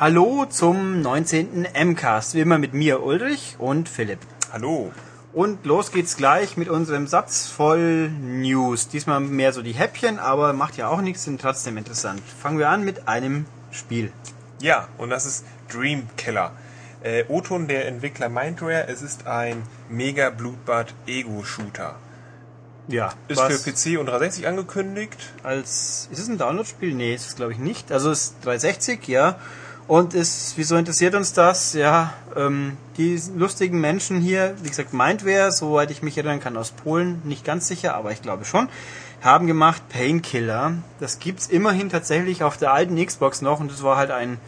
Hallo zum 19. MCAST, wie immer mit mir Ulrich und Philipp. Hallo. Und los geht's gleich mit unserem Satz voll News. Diesmal mehr so die Häppchen, aber macht ja auch nichts, sind trotzdem interessant. Fangen wir an mit einem Spiel. Ja, und das ist Dream Killer. Äh, O-Ton der Entwickler Mindware, es ist ein mega Blutbad Ego-Shooter. Ja, Ist für PC und 360 angekündigt. als ist es ein Download-Spiel? Nee, ist es glaube ich nicht. Also es ist 360, ja. Und ist, wieso interessiert uns das? Ja, ähm, die lustigen Menschen hier, wie gesagt, Mindware, soweit ich mich erinnern kann, aus Polen, nicht ganz sicher, aber ich glaube schon, haben gemacht Painkiller. Das gibt's immerhin tatsächlich auf der alten Xbox noch und das war halt ein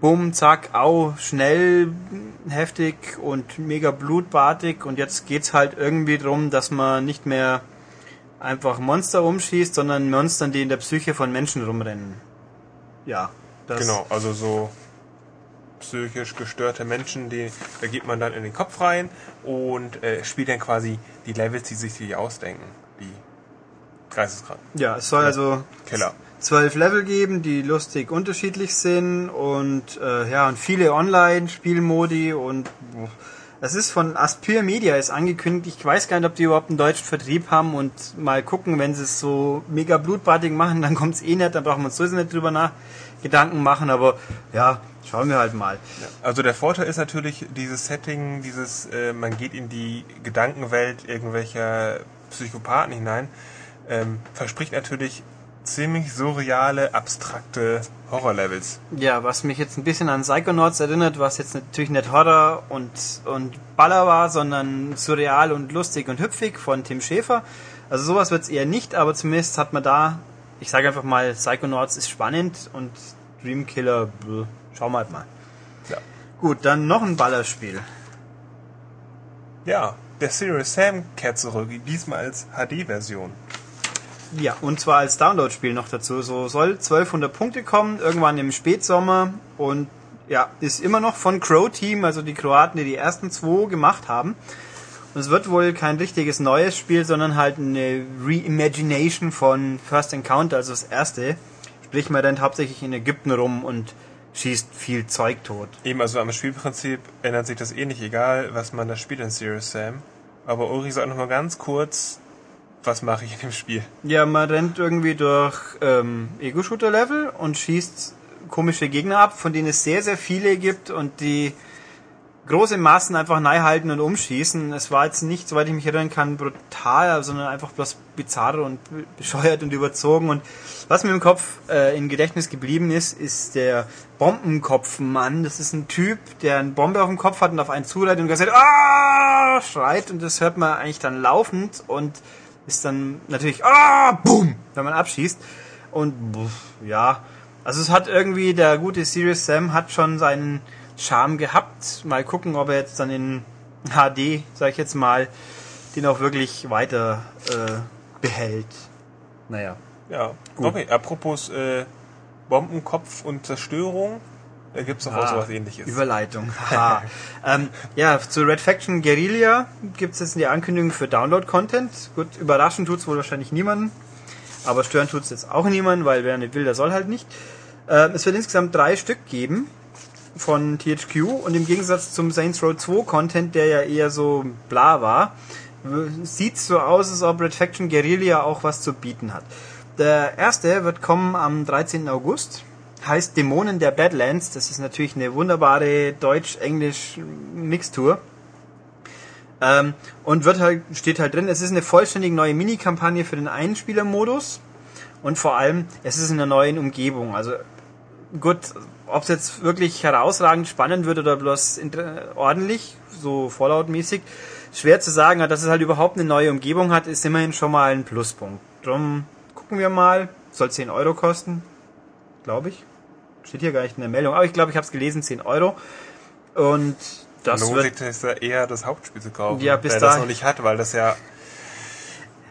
Bumm, zack, au, schnell, heftig und mega blutbadig und jetzt geht's halt irgendwie drum, dass man nicht mehr einfach Monster umschießt, sondern Monstern, die in der Psyche von Menschen rumrennen. Ja. Genau, also so psychisch gestörte Menschen, die, da geht man dann in den Kopf rein und äh, spielt dann quasi die Levels, die sich die ausdenken. Die Geisteskranken. Ja, es soll also Killer. zwölf Level geben, die lustig unterschiedlich sind und äh, ja und viele Online-Spielmodi und das ist von Aspyr Media ist angekündigt. Ich weiß gar nicht, ob die überhaupt einen deutschen Vertrieb haben und mal gucken, wenn sie es so mega blutbadig machen, dann kommt es eh nicht, dann brauchen wir uns sowieso nicht drüber nach Gedanken machen, aber ja, schauen wir halt mal. Also der Vorteil ist natürlich dieses Setting, dieses, äh, man geht in die Gedankenwelt irgendwelcher Psychopathen hinein, ähm, verspricht natürlich ziemlich surreale, abstrakte Horrorlevels. Ja, was mich jetzt ein bisschen an Psychonauts erinnert, was jetzt natürlich nicht Horror und, und Baller war, sondern surreal und lustig und hüpfig von Tim Schäfer. Also sowas wird's eher nicht, aber zumindest hat man da, ich sage einfach mal, Psychonauts ist spannend und Dreamkiller, bäh, schauen wir halt mal. Ja. Gut, dann noch ein Ballerspiel. Ja, der Serious Sam kehrt zurück, diesmal als HD-Version. Ja, und zwar als Download-Spiel noch dazu. So soll 1200 Punkte kommen, irgendwann im Spätsommer und ja, ist immer noch von Crow Team, also die Kroaten, die die ersten zwei gemacht haben. Und es wird wohl kein richtiges neues Spiel, sondern halt eine Reimagination von First Encounter, also das erste. Sprich, man rennt hauptsächlich in Ägypten rum und schießt viel Zeug tot. Eben, also am Spielprinzip ändert sich das eh nicht, egal was man da spielt in Serious Sam. Aber Ulrich sagt nochmal ganz kurz, was mache ich in dem Spiel? Ja, man rennt irgendwie durch ähm, Ego-Shooter-Level und schießt komische Gegner ab, von denen es sehr, sehr viele gibt und die große Massen einfach nahe halten und umschießen. Es war jetzt nicht, soweit ich mich erinnern kann, brutal, sondern einfach bloß bizarr und bescheuert und überzogen. Und was mir im Kopf äh, im Gedächtnis geblieben ist, ist der Bombenkopfmann. Das ist ein Typ, der eine Bombe auf dem Kopf hat und auf einen zuleitet und gesagt, ah, schreit und das hört man eigentlich dann laufend und ist dann natürlich, ah, boom, wenn man abschießt. Und pff, ja, also es hat irgendwie, der gute Serious Sam hat schon seinen Charme gehabt. Mal gucken, ob er jetzt dann in HD, sag ich jetzt mal, den auch wirklich weiter äh, behält. Naja. Ja, Gut. okay, apropos äh, Bombenkopf und Zerstörung, da gibt's doch auch Ah, sowas ähnliches. Überleitung. Ähm, ja, zu Red Faction Guerilla gibt es jetzt eine Ankündigung für Download-Content. Gut, überraschen tut's wohl wahrscheinlich niemanden. Aber stören tut's jetzt auch niemanden, weil wer nicht will, der soll halt nicht. Ähm, es wird insgesamt drei Stück geben von THQ und im Gegensatz zum Saints Row 2 Content, der ja eher so bla war, sieht so aus, als ob Red Faction Guerilla auch was zu bieten hat. Der erste wird kommen am 13. August, heißt Dämonen der Badlands. Das ist natürlich eine wunderbare Deutsch-Englisch-Mixtur. Ähm, und wird halt, steht halt drin, es ist eine vollständig neue Mini-Kampagne für den Einspieler-Modus. Und vor allem, es ist in einer neuen Umgebung. Also gut, ob es jetzt wirklich herausragend spannend wird oder bloß ordentlich, so Fallout-mäßig, schwer zu sagen. Aber Dass es halt überhaupt eine neue Umgebung hat, ist immerhin schon mal ein Pluspunkt. Drum gucken wir mal. Soll 10 Euro kosten, glaube ich. Steht hier gar nicht in der Meldung, aber ich glaube, ich habe es gelesen, 10 Euro. Und das lohnt wird sich das ja eher das Hauptspiel zu kaufen, Ja, bis wer das dahin- noch nicht hat, weil das ja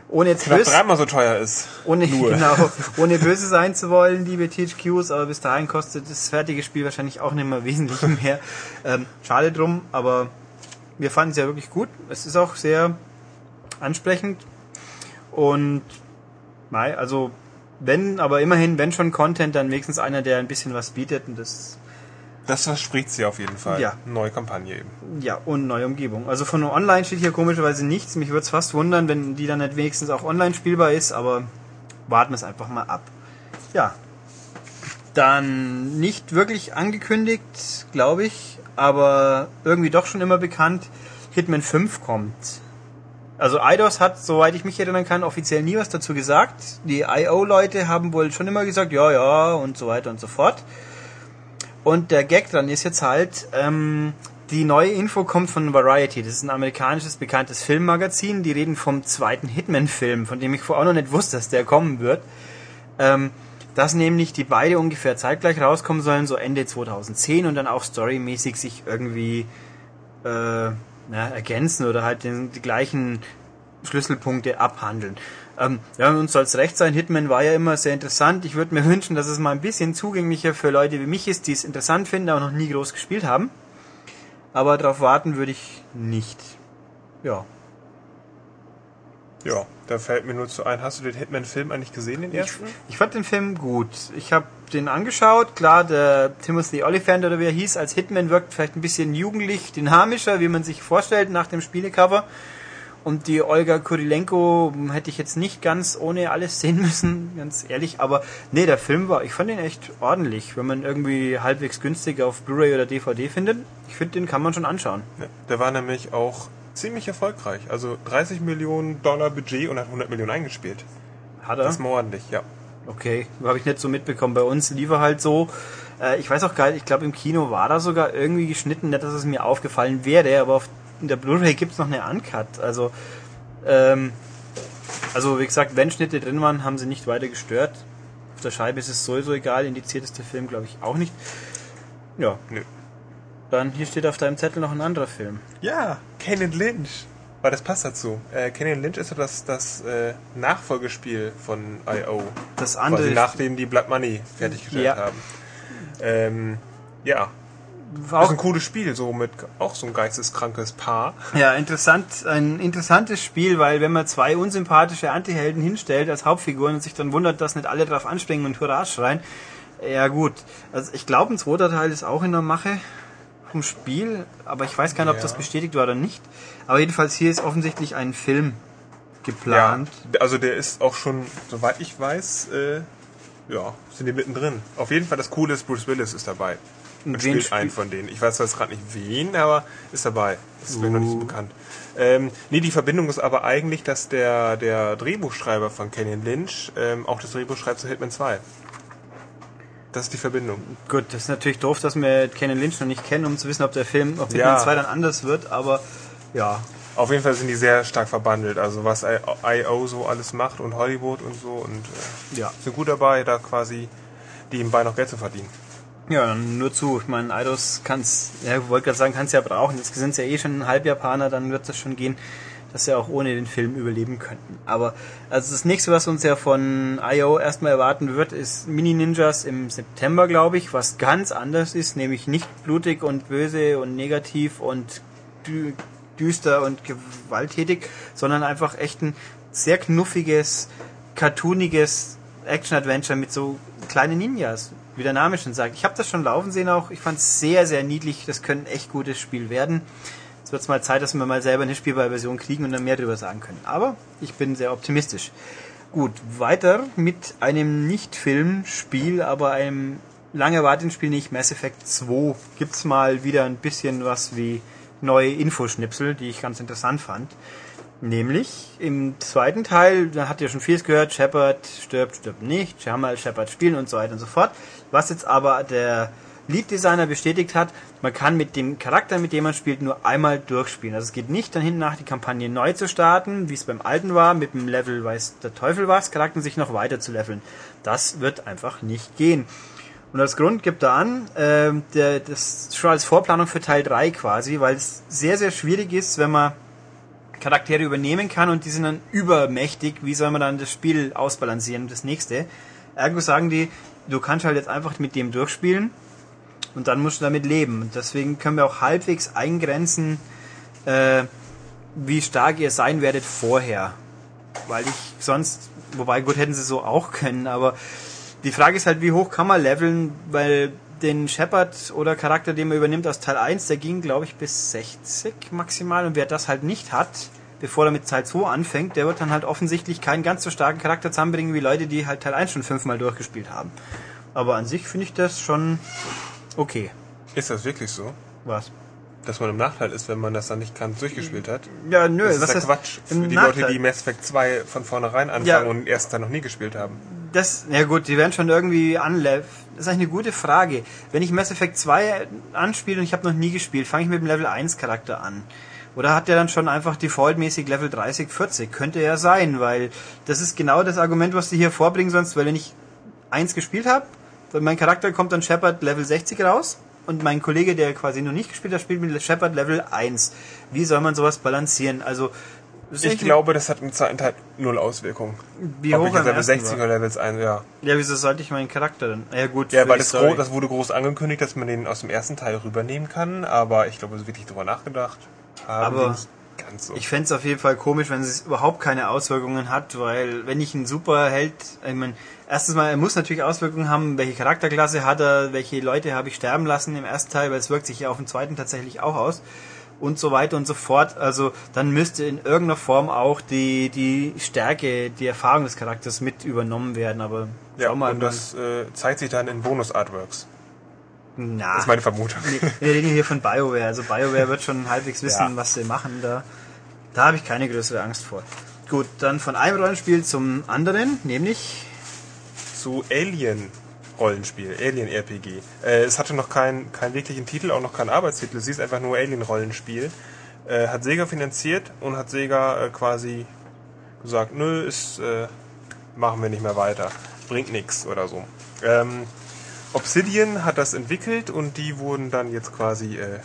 ohne jetzt böse, dreimal so teuer ist. ohne, Nur. genau, ohne böse sein zu wollen, liebe THQs, aber bis dahin kostet das fertige Spiel wahrscheinlich auch nicht mehr wesentlich mehr. Ähm, schade drum, aber wir fanden es ja wirklich gut. Es ist auch sehr ansprechend und mei, also wenn, aber immerhin, wenn schon Content, dann wenigstens einer, der ein bisschen was bietet und das Das verspricht sie auf jeden Fall. Ja. Neue Kampagne eben. Ja, und neue Umgebung. Also von online steht hier komischerweise nichts. Mich würde es fast wundern, wenn die dann nicht wenigstens auch online spielbar ist, aber warten wir es einfach mal ab. Ja. Dann nicht wirklich angekündigt, glaube ich, aber irgendwie doch schon immer bekannt. Hitman 5 kommt. Also Eidos hat, soweit ich mich erinnern kann, offiziell nie was dazu gesagt. Die IO-Leute haben wohl schon immer gesagt, ja, ja und so weiter und so fort. Und der Gag dran ist jetzt halt, ähm, die neue Info kommt von Variety. Das ist ein amerikanisches bekanntes Filmmagazin. Die reden vom zweiten Hitman-Film, von dem ich vorher auch noch nicht wusste, dass der kommen wird. Ähm, dass nämlich die beide ungefähr zeitgleich rauskommen sollen, so Ende 2010 und dann auch storymäßig sich irgendwie äh, na, ergänzen oder halt den, die gleichen Schlüsselpunkte abhandeln. Ähm, ja, uns soll es recht sein. Hitman war ja immer sehr interessant. Ich würde mir wünschen, dass es mal ein bisschen zugänglicher für Leute wie mich ist, die es interessant finden, aber noch nie groß gespielt haben. Aber darauf warten würde ich nicht. Ja. Ja, da fällt mir nur zu ein, hast du den Hitman-Film eigentlich gesehen, den Ich, ersten? ich fand den Film gut. Ich habe den angeschaut. Klar, der Timothy Olyphant oder wie er hieß, als Hitman wirkt vielleicht ein bisschen jugendlich, dynamischer, wie man sich vorstellt nach dem Spielecover. Und die Olga Kurilenko hätte ich jetzt nicht ganz ohne alles sehen müssen, ganz ehrlich. Aber nee, der Film war, ich fand ihn echt ordentlich. Wenn man irgendwie halbwegs günstig auf Blu-ray oder DVD findet, ich finde, den kann man schon anschauen. Ja, der war nämlich auch ziemlich erfolgreich. Also 30 Millionen Dollar Budget und hat 100 Millionen eingespielt. Hat er? Das ist mal ordentlich, ja. Okay, habe ich nicht so mitbekommen. Bei uns lief er halt so. Äh, ich weiß auch gar nicht, ich glaube im Kino war da sogar irgendwie geschnitten, nicht, dass es mir aufgefallen wäre, aber auf in der Blu-ray gibt's noch eine Uncut. Also, ähm, also wie gesagt, wenn Schnitte drin waren, haben sie nicht weiter gestört. Auf der Scheibe ist es sowieso egal, indiziert ist der Film, glaube ich, auch nicht. Ja, Nö. dann hier steht auf deinem Zettel noch ein anderer Film. Ja, Kenan Lynch. Weil das passt dazu. Äh, Kenan Lynch ist ja das, das äh, Nachfolgespiel von I.O. Das Quasi andere nachdem die Blood Money fertiggestellt Ja. haben. Ähm, ja, war auch ein cooles Spiel, so mit auch so ein geisteskrankes Paar. Ja, interessant, ein interessantes Spiel, weil wenn man zwei unsympathische Antihelden hinstellt als Hauptfiguren und sich dann wundert, dass nicht alle drauf anspringen und Hurra schreien, ja gut. Also ich glaube, ein zweiter Teil ist auch in der Mache vom Spiel, aber ich weiß gar nicht, ob Ja. das bestätigt war oder nicht. Aber jedenfalls hier ist offensichtlich ein Film geplant. Ja, also der ist auch schon, soweit ich weiß, äh, ja, sind die mittendrin. Auf jeden Fall das Coole ist, Bruce Willis ist dabei. Und spielt spiel- einen von denen. Ich weiß zwar jetzt gerade nicht wen, aber ist dabei. Das ist mir noch nicht so Uh. bekannt. Ähm, nee, die Verbindung ist aber eigentlich, dass der, der Drehbuchschreiber von Kenyon Lynch ähm, auch das Drehbuch schreibt zu Hitman 2. Das ist die Verbindung. Gut, das ist natürlich doof, dass wir Kennen Lynch noch nicht kennen, um zu wissen, ob der Film, ob Ja. Hitman 2 dann anders wird, aber ja, Auf jeden Fall sind die sehr stark verbandelt. Also was I.O. so alles macht und Hollywood und so. Und äh, ja. sind gut dabei, da quasi nebenbei noch Geld zu verdienen. Ja, nur zu. Ich meine, Eidos kann's, ja, wollte gerade sagen, kann's ja brauchen. Jetzt sind ja eh schon Halbjapaner, dann wird das schon gehen, dass sie auch ohne den Film überleben könnten. Aber also das nächste, was uns ja von IO erstmal erwarten wird, ist Mini Ninjas im September, glaube ich, was ganz anders ist, nämlich nicht blutig und böse und negativ und dü düster und gewalttätig, sondern einfach echt ein sehr knuffiges, cartooniges Action-Adventure mit so kleinen Ninjas, wie der Name schon sagt. Ich habe das schon laufen sehen auch. Ich fand es sehr, sehr niedlich. Das könnte ein echt gutes Spiel werden. Jetzt wird es mal Zeit, dass wir mal selber eine spielbare Version kriegen und dann mehr darüber sagen können. Aber ich bin sehr optimistisch. Gut, weiter mit einem Nicht-Film-Spiel, aber einem lange erwarteten Spiel nicht, Mass Effect 2. Gibt's mal wieder ein bisschen was wie neue Infoschnipsel, die ich ganz interessant fand. Nämlich im zweiten Teil, da habt ihr schon vieles gehört, Shepard stirbt, stirbt nicht, Jamal Shepard spielen und so weiter und so fort. Was jetzt aber der Lead Designer bestätigt hat, man kann mit dem Charakter, mit dem man spielt, nur einmal durchspielen. Also es geht nicht dann hinten nach die Kampagne neu zu starten, wie es beim alten war, mit dem Level weiß der Teufel was, Charakter sich noch weiter zu leveln. Das wird einfach nicht gehen. Und als Grund gibt er an, äh, der, das schon als Vorplanung für Teil 3 quasi, weil es sehr, sehr schwierig ist, wenn man Charaktere übernehmen kann und die sind dann übermächtig, wie soll man dann das Spiel ausbalancieren, das nächste. Ergo sagen die, du kannst halt jetzt einfach mit dem durchspielen und dann musst du damit leben. Und deswegen können wir auch halbwegs eingrenzen, äh, wie stark ihr sein werdet vorher. Weil ich sonst, wobei gut hätten sie so auch können, aber die Frage ist halt, wie hoch kann man leveln, weil den Shepard oder Charakter, den man übernimmt aus Teil 1, der ging, glaube ich, bis 60 maximal. Und wer das halt nicht hat, bevor er mit Teil 2 anfängt, der wird dann halt offensichtlich keinen ganz so starken Charakter zusammenbringen wie Leute, die halt Teil 1 schon fünfmal durchgespielt haben. Aber an sich finde ich das schon okay. Ist das wirklich so? Was? Dass man im Nachteil ist, wenn man das dann nicht ganz durchgespielt hat? Ja, nö, Das ist was ja Quatsch für die Nachteil? Leute, die Mass Effect 2 von vornherein anfangen Ja. und ersten Teil noch nie gespielt haben. Das, ja gut, die werden schon irgendwie anlev. Das ist eigentlich eine gute Frage. Wenn ich Mass Effect 2 anspiele und ich habe noch nie gespielt, fange ich mit dem Level 1 Charakter an. Oder hat der dann schon einfach defaultmäßig Level 30, 40? Könnte ja sein, weil das ist genau das Argument, was die hier vorbringen sonst, weil wenn ich 1 gespielt habe, mein Charakter kommt dann Shepard Level 60 raus und mein Kollege, der quasi noch nicht gespielt hat, spielt mit Shepard Level 1. Wie soll man sowas balancieren? Also, Ich glaube, das hat im zweiten Teil null Auswirkungen. wie Ob hoch ich jetzt Level ersten 60 war. oder Levels 1, ja. Ja, wieso sollte ich meinen Charakter dann? Ja gut, Ja, weil das, gro das wurde groß angekündigt, dass man den aus dem ersten Teil rübernehmen kann, aber ich glaube, so wirklich drüber nachgedacht haben Aber nicht ganz so. Ich fände es auf jeden Fall komisch, wenn es überhaupt keine Auswirkungen hat, weil wenn ich einen Superheld, ich meine, erstens mal, er muss natürlich Auswirkungen haben, welche Charakterklasse hat er, welche Leute habe ich sterben lassen im ersten Teil, weil es wirkt sich ja auf den zweiten tatsächlich auch aus und so weiter und so fort. Also dann müsste in irgendeiner Form auch die, die Stärke, die Erfahrung des Charakters mit übernommen werden, aber ja, schau mal. und das äh, zeigt sich dann in Bonus-Artworks. na, Das ist meine Vermutung. wir reden hier von BioWare. Also BioWare wird schon halbwegs wissen, Ja. was sie machen. Da, da habe ich keine größere Angst vor. Gut, dann von einem Rollenspiel zum anderen, nämlich Zu Alien Rollenspiel, Alien RPG. Äh, es hatte noch keinen keinen wirklichen Titel, auch noch keinen Arbeitstitel. Es hieß einfach nur Alien Rollenspiel. Äh, hat Sega finanziert und hat Sega äh, quasi gesagt, nö, ist, äh, machen wir nicht mehr weiter. Bringt nix oder so. Ähm, Obsidian hat das entwickelt und die wurden dann jetzt quasi äh,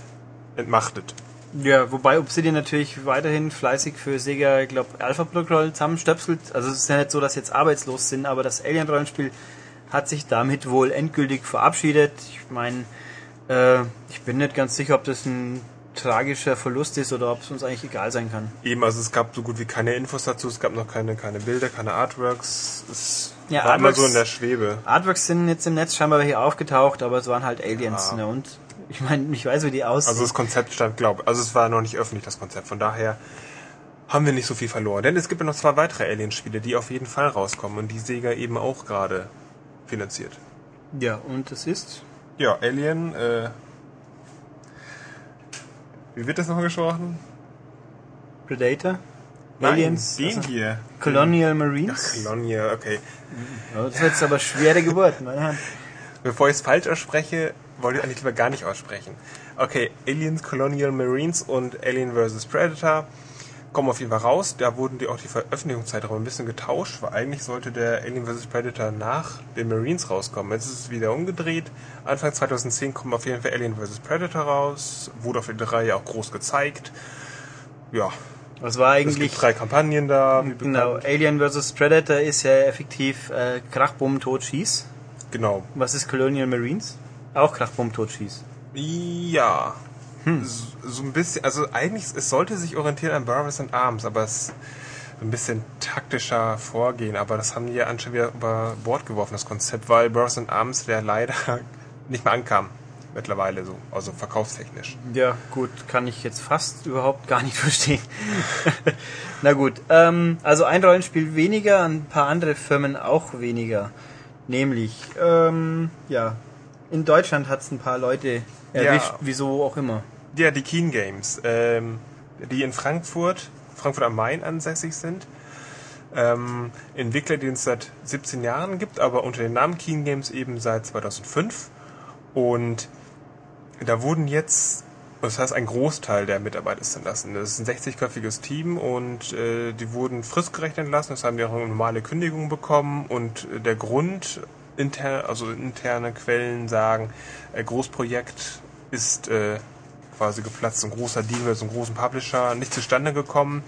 entmachtet. Ja, wobei Obsidian natürlich weiterhin fleißig für Sega, ich glaube, Alpha-Protokoll zusammenstöpselt. Also es ist ja nicht so, dass jetzt arbeitslos sind, aber das Alien-Rollenspiel hat sich damit wohl endgültig verabschiedet. Ich meine, äh, ich bin nicht ganz sicher, ob das ein tragischer Verlust ist oder ob es uns eigentlich egal sein kann. Eben, also es gab so gut wie keine Infos dazu, es gab noch keine, keine Bilder, keine Artworks. Es Ja, war immer Artworks- so in der Schwebe. Artworks sind jetzt im Netz scheinbar welche aufgetaucht, aber es waren halt Aliens. Ja. Ne? Und ich meine, ich weiß, wie die aussehen. Also das Konzept stand, glaube also es war noch nicht öffentlich, das Konzept. Von daher haben wir nicht so viel verloren. Denn es gibt ja noch zwei weitere Alien-Spiele, die auf jeden Fall rauskommen und die Sega eben auch gerade finanziert. ja, und es ist Ja, Alien, äh, wie wird das nochmal gesprochen? Predator, Nein, Aliens, den also hier. Colonial Marines. Colonia, okay. Ja, das wird jetzt aber schwere Geburt, meine Herren. Bevor ich es falsch ausspreche, wollte ich eigentlich lieber gar nicht aussprechen. Okay, Aliens, Colonial Marines und Alien vs. Predator kommen auf jeden Fall raus. Da wurden die auch die Veröffentlichungszeiträume ein bisschen getauscht, weil eigentlich sollte der Alien vs. Predator nach den Marines rauskommen. Jetzt ist es wieder umgedreht. Anfang 2010 kommt auf jeden Fall Alien vs. Predator raus. Wurde auf der 3 ja auch groß gezeigt. Ja, Was war es eigentlich gibt drei Kampagnen da. Genau. Alien vs. Predator ist ja effektiv äh, Krachbumm, Tod, Schieß. Genau. Was ist Colonial Marines? Auch Krachbumm, Tod, Schieß. Ja. So, so ein bisschen, also eigentlich, es sollte sich orientieren an Barvis and Arms, aber es ein bisschen taktischer vorgehen, aber das haben die ja anscheinend wieder über Bord geworfen, das Konzept, weil Barvis and Arms der leider nicht mehr ankam. Mittlerweile so, also verkaufstechnisch. Ja, gut, kann ich jetzt fast überhaupt gar nicht verstehen. Na gut, ähm, also ein Rollenspiel weniger, ein paar andere Firmen auch weniger. Nämlich, ähm, ja, in Deutschland hat es ein paar Leute erwischt, Ja. wieso auch immer. Ja, die Keen Games, ähm, die in Frankfurt, Frankfurt am Main ansässig sind. Ähm, Entwickler, den es seit 17 Jahren gibt, aber unter dem Namen Keen Games eben seit 2005. Und da wurden jetzt, das heißt ein Großteil der Mitarbeiter ist entlassen. Das ist ein 60-köpfiges Team und äh, die wurden fristgerecht entlassen. Das haben die auch eine normale Kündigung bekommen und äh, der Grund, inter, also interne Quellen sagen, äh, Großprojekt ist äh, quasi geplatzt, ein großer Deal mit so einem großen Publisher nicht zustande gekommen.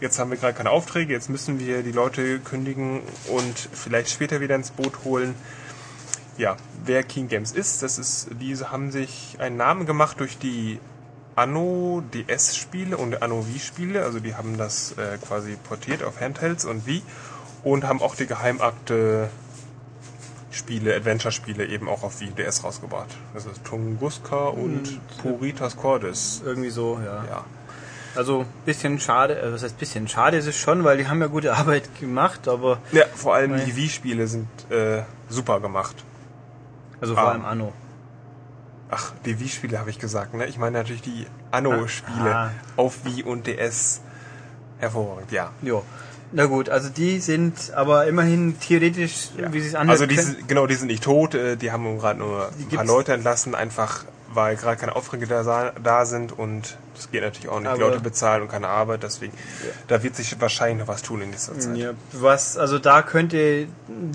Jetzt haben wir gerade keine Aufträge, jetzt müssen wir die Leute kündigen und vielleicht später wieder ins Boot holen. Ja, wer King Games ist, das ist, diese haben sich einen Namen gemacht durch die Anno DS Spiele und Anno Wii Spiele, also die haben das äh, quasi portiert auf Handhelds und Wii und haben auch die Geheimakte Spiele, Adventure-Spiele eben auch auf Wii DS rausgebracht. Das ist Tunguska und, Und- Puritas Cordis. Irgendwie so, ja. Ja. Also bisschen schade, äh, was heißt bisschen schade ist es schon, weil die haben ja gute Arbeit gemacht, aber Ja, vor allem die Wii-Spiele sind äh, super gemacht. also vor Ah. allem Anno. Ach, die Wii-Spiele habe ich gesagt, ne? Ich meine natürlich die Anno-Spiele Ah. auf Wii und DS. Hervorragend, ja. Jo. Na gut, also die sind aber immerhin theoretisch, ja. wie sie es anhört, Also die, sind- genau, die sind nicht tot, äh, die haben gerade nur Die ein paar Leute entlassen, einfach weil gerade keine Aufträge da, da sind und das geht natürlich auch nicht. Die Aber- Leute bezahlen und keine Arbeit, deswegen da wird sich wahrscheinlich noch was tun in nächster Zeit. Ja, was, also da könnte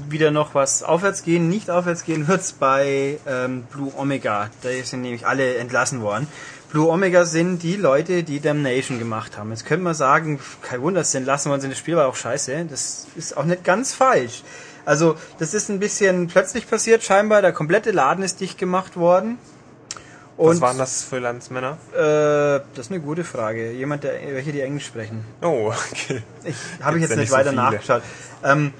wieder noch was aufwärts gehen. Nicht aufwärts gehen wird's bei ähm, Blue Omega. Da sind nämlich alle entlassen worden. Blue Omega sind die Leute, die Damnation gemacht haben. Jetzt könnte man sagen, kein Wunder, dass sie entlassen worden sind. Das Spiel war auch scheiße. Das ist auch nicht ganz falsch. Also, das ist ein bisschen plötzlich passiert scheinbar. Der komplette Laden ist dicht gemacht worden. Was waren das für Landsmänner? Äh, das ist eine gute Frage. Jemand, der, welche die Englisch sprechen. Oh, okay. Ich habe ich jetzt nicht nicht so weiter viele. nachgeschaut. Ähm,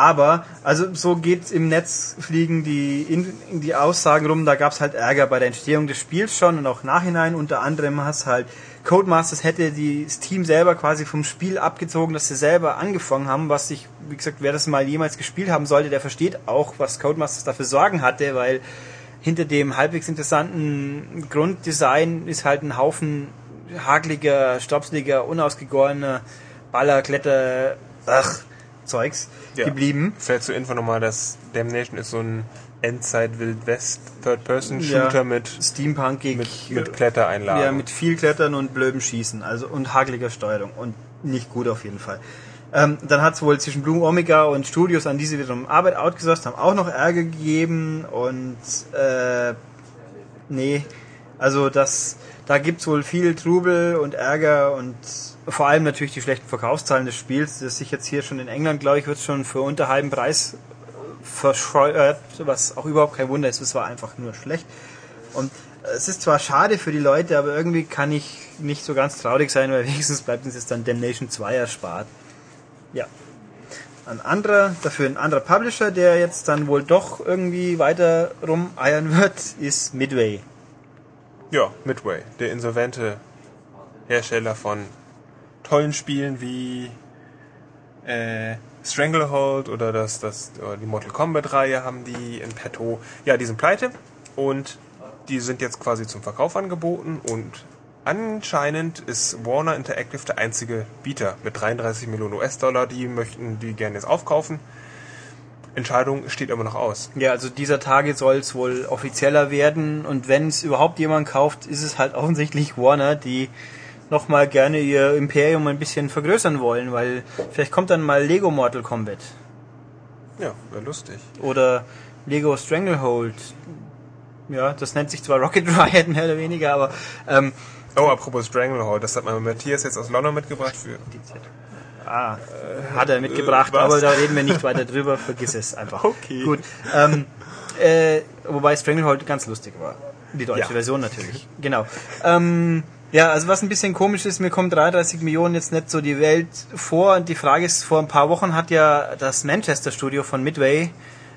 aber, also so geht's im Netz, fliegen die, in, die Aussagen rum, da gab's halt Ärger bei der Entstehung des Spiels schon und auch nachhinein. Unter anderem hast halt Codemasters hätte das Team selber quasi vom Spiel abgezogen, dass sie selber angefangen haben, was ich, wie gesagt, wer das mal jemals gespielt haben sollte, der versteht auch, was Codemasters dafür Sorgen hatte, weil hinter dem halbwegs interessanten Grunddesign ist halt ein Haufen hakeliger, stopsliger, unausgegorener Baller, Kletter, ach, Zeugs Ja. geblieben. Vielleicht zur Info nochmal, dass Damnation ist so ein Endzeit-Wild-West Third-Person-Shooter Ja. mit, Steampunkig. mit, mit Klettereinlagen. Ja, mit viel Klettern und blödem Schießen, also und hakeliger Steuerung und nicht gut auf jeden Fall. Ähm, dann hat es wohl zwischen Blue Omega und Studios, an die sie wiederum Arbeit outgesourced haben, auch noch Ärger gegeben und äh, nee, also das, da gibt's wohl viel Trubel und Ärger und vor allem natürlich die schlechten Verkaufszahlen des Spiels, das sich jetzt hier schon in England, glaube ich, wird schon für unter halben Preis verscheuert, was auch überhaupt kein Wunder ist, es war einfach nur schlecht. Und es ist zwar schade für die Leute, aber irgendwie kann ich nicht so ganz traurig sein, weil wenigstens bleibt uns jetzt dann Damnation 2 erspart. Ja. Ein anderer, dafür ein anderer Publisher, der jetzt dann wohl doch irgendwie weiter rumeiern wird, ist Midway. Ja, Midway, der insolvente Hersteller von tollen Spielen wie äh, Stranglehold oder das, das oder die Mortal Kombat Reihe haben die in petto. Ja, die sind pleite und die sind jetzt quasi zum Verkauf angeboten und anscheinend ist Warner Interactive der einzige Bieter mit 33 Millionen US-Dollar. Die möchten die gerne jetzt aufkaufen. Entscheidung steht immer noch aus. Ja, also dieser Tage soll es wohl offizieller werden und wenn es überhaupt jemand kauft, ist es halt offensichtlich Warner, die nochmal gerne ihr Imperium ein bisschen vergrößern wollen, weil vielleicht kommt dann mal Lego Mortal Kombat Ja, wäre lustig. oder Lego Stranglehold. Ja, das nennt sich zwar Rocket Riot mehr oder weniger, aber ähm, Oh, apropos Stranglehold, das hat mein Matthias jetzt aus London mitgebracht für ah, hat er mitgebracht, äh, was? aber da reden wir nicht weiter drüber, vergiss es einfach. Okay. Gut. Ähm, äh, wobei Stranglehold ganz lustig war. Die deutsche Ja. Version natürlich. Genau. Ähm, ja, also was ein bisschen komisch ist, mir kommen 33 Millionen jetzt nicht so die Welt vor. Und die Frage ist, vor ein paar Wochen hat ja das Manchester Studio von Midway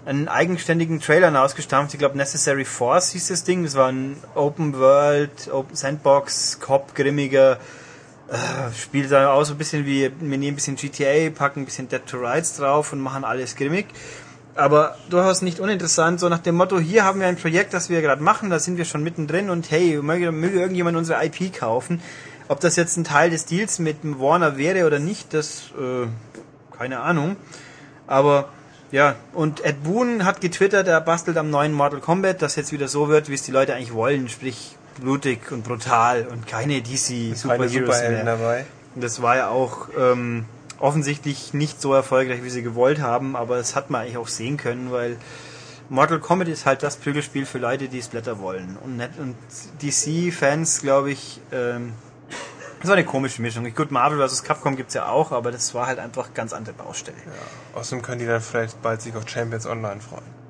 einen eigenständigen Trailer ausgestampft. Ich glaube, Necessary Force hieß das Ding. Das war ein Open World, Open Sandbox, Cop, grimmiger äh, Spiel sah aus so ein bisschen wie, wir nehmen ein bisschen GTA, packen ein bisschen Dead to Rights drauf und machen alles grimmig. Aber durchaus nicht uninteressant, so nach dem Motto, hier haben wir ein Projekt, das wir gerade machen, da sind wir schon mittendrin und hey, möge, möge irgendjemand unsere IP kaufen. Ob das jetzt ein Teil des Deals mit dem Warner wäre oder nicht, das, äh, keine Ahnung. Aber, ja, und Ed Boon hat getwittert, er bastelt am neuen Mortal Kombat, das jetzt wieder so wird, wie es die Leute eigentlich wollen, sprich blutig und brutal und keine DC keine Superheroes Superhelden mehr. dabei. Das war ja auch ähm, offensichtlich nicht so erfolgreich, wie sie gewollt haben, aber das hat man eigentlich auch sehen können, weil Mortal Kombat ist halt das Prügelspiel für Leute, die Splatter wollen. Und, net- und DC-Fans, glaube ich, ähm, das war eine komische Mischung. Gut, Marvel vs. Capcom gibt's ja auch, aber das war halt einfach ganz andere Baustelle. Außerdem können die dann vielleicht bald sich auf Champions Online freuen.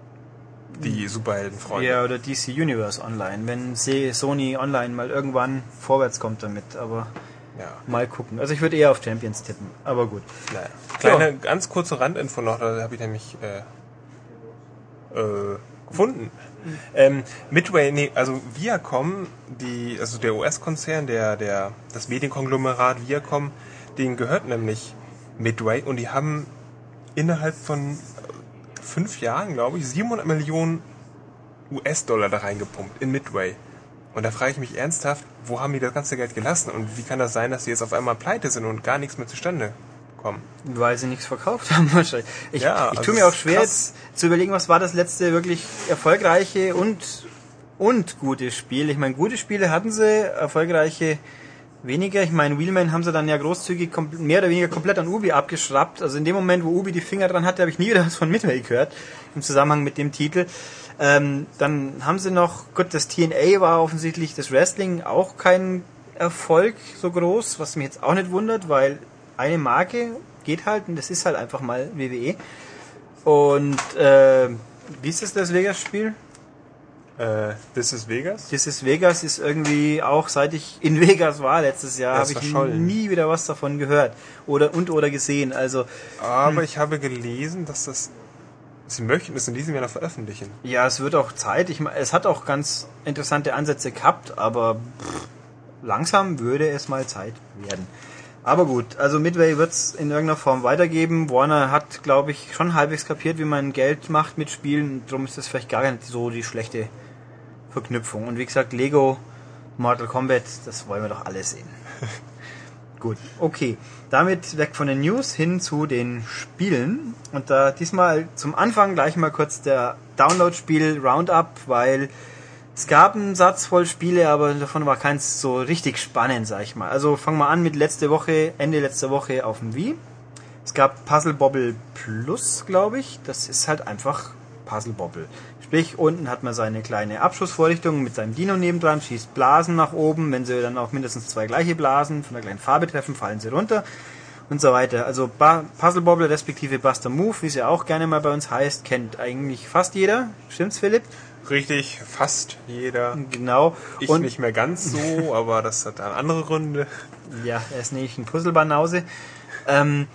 Die Superheldenfreunde. Ja, oder DC Universe Online, wenn Sony Online mal irgendwann vorwärts kommt damit, aber Ja. mal gucken. Also ich würde eher auf Champions tippen, aber gut. Naja. Kleine, ganz kurze Randinfo noch, da habe ich nämlich äh, äh, gefunden. Ähm, Midway, nee, also Viacom, die, also der US-Konzern, der, der, das Medienkonglomerat Viacom, denen gehört nämlich Midway und die haben innerhalb von fünf Jahren, glaube ich, 700 Millionen US-Dollar da reingepumpt in Midway. Und da frage ich mich ernsthaft, wo haben die das ganze Geld gelassen und wie kann das sein, dass sie jetzt auf einmal pleite sind und gar nichts mehr zustande kommen? Weil sie nichts verkauft haben wahrscheinlich. Ich, Ja, ich also tue mir auch schwer jetzt zu überlegen, was war das letzte wirklich erfolgreiche und und gute Spiel. Ich meine, gute Spiele hatten sie, erfolgreiche weniger. Ich meine, Wheelman haben sie dann ja großzügig mehr oder weniger komplett an Ubi abgeschraubt. Also in dem Moment, wo Ubi die Finger dran hatte, habe ich nie wieder was von Midway gehört im Zusammenhang mit dem Titel. Ähm, dann haben sie noch, gut, das TNA war offensichtlich das Wrestling auch kein Erfolg so groß, was mich jetzt auch nicht wundert, weil eine Marke geht halt und das ist halt einfach mal WWE. Und äh, wie ist das, das Vegas-Spiel? Äh, This is Vegas? Dieses Vegas ist irgendwie auch seit ich in Vegas war letztes Jahr, Ja, habe ich verschollen. nie wieder was davon gehört oder und oder gesehen. Also Aber ich habe gelesen, dass das, sie möchten es in diesem Jahr noch veröffentlichen. ja, es wird auch Zeit. Ich meine, es hat auch ganz interessante Ansätze gehabt, aber pff, langsam würde es mal Zeit werden. Aber gut, also Midway wird es in irgendeiner Form weitergeben. Warner hat, glaube ich, schon halbwegs kapiert, wie man Geld macht mit Spielen. Darum ist das vielleicht gar nicht so die schlechte Verknüpfung. Und wie gesagt, Lego, Mortal Kombat, das wollen wir doch alle sehen. Gut, okay. Damit weg von den News hin zu den Spielen. Und da diesmal zum Anfang gleich mal kurz der Download-Spiel Roundup, weil es gab einen Satz voll Spiele, aber davon war keins so richtig spannend, sag ich mal. Also fangen wir an mit letzte Woche, Ende letzter Woche auf dem Wii. Es gab Puzzle Bobble Plus, glaube ich. Das ist halt einfach Puzzle Bobble. Sprich, unten hat man seine kleine Abschussvorrichtung mit seinem Dino nebendran, schießt Blasen nach oben. Wenn sie dann auch mindestens zwei gleiche Blasen von der gleichen Farbe treffen, fallen sie runter und so weiter. Also ba Puzzle Bobble respektive Buster Move, wie es ja auch gerne mal bei uns heißt, kennt eigentlich fast jeder. Stimmt's, Philipp? Richtig, fast jeder. Genau. Ich und nicht mehr ganz so, aber das hat dann andere Gründe. Ja, er ist nämlich ein Puzzlebanause. Ähm,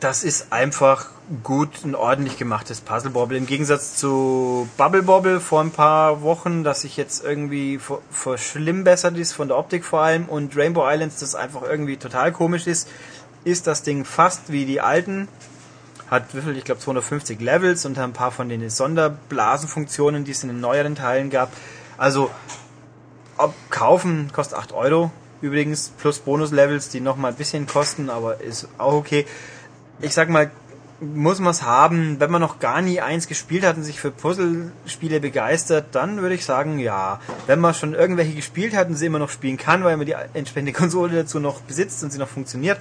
das ist einfach gut ein ordentlich gemachtes Puzzle Bobble. Im Gegensatz zu Bubble Bobble vor ein paar Wochen, das sich jetzt irgendwie ver- verschlimmbessert ist, von der Optik vor allem, und Rainbow Islands, das einfach irgendwie total komisch ist, ist das Ding fast wie die alten. Hat ich glaube 250 Levels und ein paar von den Sonderblasenfunktionen, die es in den neueren Teilen gab. Also ob kaufen kostet 8 Euro übrigens, plus Bonus-Levels, die nochmal ein bisschen kosten, aber ist auch okay. Ich sag mal, muss man es haben, wenn man noch gar nie eins gespielt hat und sich für Puzzlespiele begeistert, dann würde ich sagen, ja. Wenn man schon irgendwelche gespielt hat und sie immer noch spielen kann, weil man die entsprechende Konsole dazu noch besitzt und sie noch funktioniert,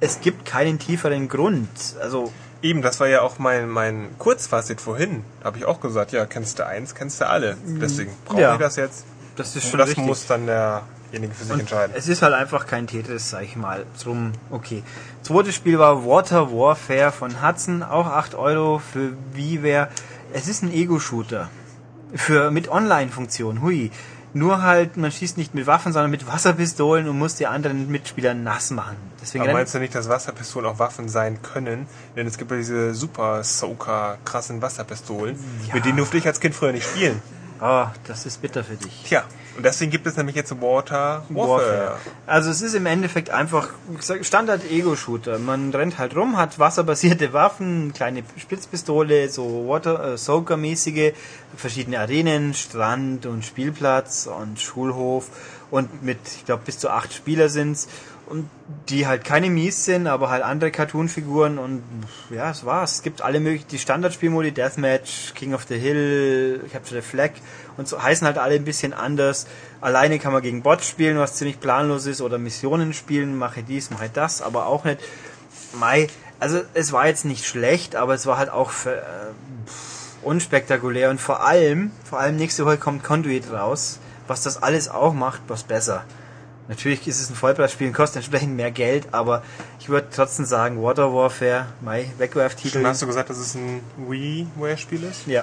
es gibt keinen tieferen Grund. Also, Eben, das war ja auch mein, mein Kurzfazit vorhin. Habe ich auch gesagt, ja, kennst du eins, kennst du alle. Deswegen brauche Ja. ich das jetzt. das ist Und schon das richtig. muss dann derjenige für sich Und entscheiden. Es ist halt einfach kein Tetris, sag ich mal. Drum, okay. Zweites Spiel war Water Warfare von Hudson, auch 8 Euro für WiiWare. Es ist ein Ego-Shooter. Für, mit Online-Funktion, hui. Nur halt, man schießt nicht mit Waffen, sondern mit Wasserpistolen und muss die anderen Mitspieler nass machen. Deswegen Aber meinst du nicht, dass Wasserpistolen auch Waffen sein können? Denn es gibt ja diese super Soaker krassen Wasserpistolen, Ja. mit denen durfte ich als Kind früher nicht spielen. oh, das ist bitter für dich. Tja, und deswegen gibt es nämlich jetzt Water Warfare. Also es ist im Endeffekt einfach wie gesagt, Standard Ego-Shooter. Man rennt halt rum, hat wasserbasierte Waffen, kleine Spitzpistole, so Water äh, Soaker-mäßige, verschiedene Arenen, Strand und Spielplatz und Schulhof und mit, ich glaube, bis zu acht Spieler sind's und die halt keine mies sind, aber halt andere Cartoon-Figuren und ja, es war's. Es gibt alle möglichen, die Standardspielmodi, Deathmatch, King of the Hill, Capture the Flag und so heißen halt alle ein bisschen anders. Alleine kann man gegen Bots spielen, was ziemlich planlos ist, oder Missionen spielen, mache dies, mache das, aber auch nicht. Mai, also es war jetzt nicht schlecht, aber es war halt auch für, äh, unspektakulär und vor allem, vor allem nächste Woche kommt Conduit raus, was das alles auch macht, was besser. Natürlich ist es ein Vollpreisspiel und kostet entsprechend mehr Geld, aber ich würde trotzdem sagen, Water Warfare, Mai, Wegwerftitel. Hast du gesagt, dass es ein WiiWare-Spiel ist? Ja,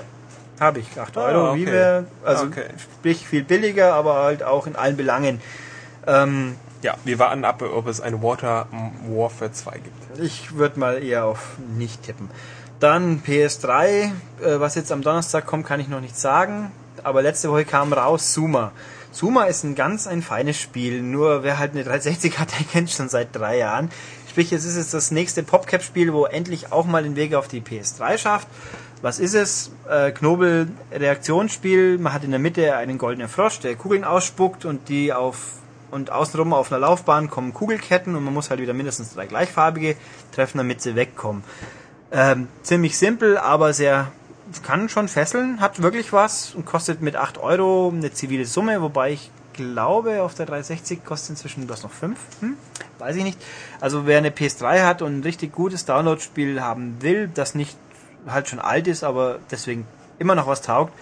habe ich. 8 Ah, Euro, okay. wie wir, also Okay. sprich viel billiger, aber halt auch in allen Belangen. Ähm, Ja, wir warten ab, ob es ein Water Warfare 2 gibt. ich würde mal eher auf nicht tippen. Dann PS3, äh, was jetzt am Donnerstag kommt, kann ich noch nicht sagen. Aber letzte Woche kam raus Suma. Suma ist ein ganz ein feines Spiel. Nur wer halt eine 360 hat, der kennt schon seit drei Jahren. Sprich, es ist jetzt das nächste PopCap-Spiel, wo endlich auch mal den Weg auf die PS3 schafft. Was ist es? Äh, Knobel-Reaktionsspiel. Man hat in der Mitte einen goldenen Frosch, der Kugeln ausspuckt und die auf und außenrum auf einer Laufbahn kommen Kugelketten und man muss halt wieder mindestens drei gleichfarbige treffen, damit sie wegkommen. Ähm, ziemlich simpel, aber sehr kann schon fesseln, hat wirklich was und kostet mit 8 Euro eine zivile Summe, wobei ich glaube, auf der 360 kostet inzwischen das noch 5. Hm? Weiß ich nicht. Also wer eine PS3 hat und ein richtig gutes Download-Spiel haben will, das nicht halt schon alt ist, aber deswegen immer noch was taugt,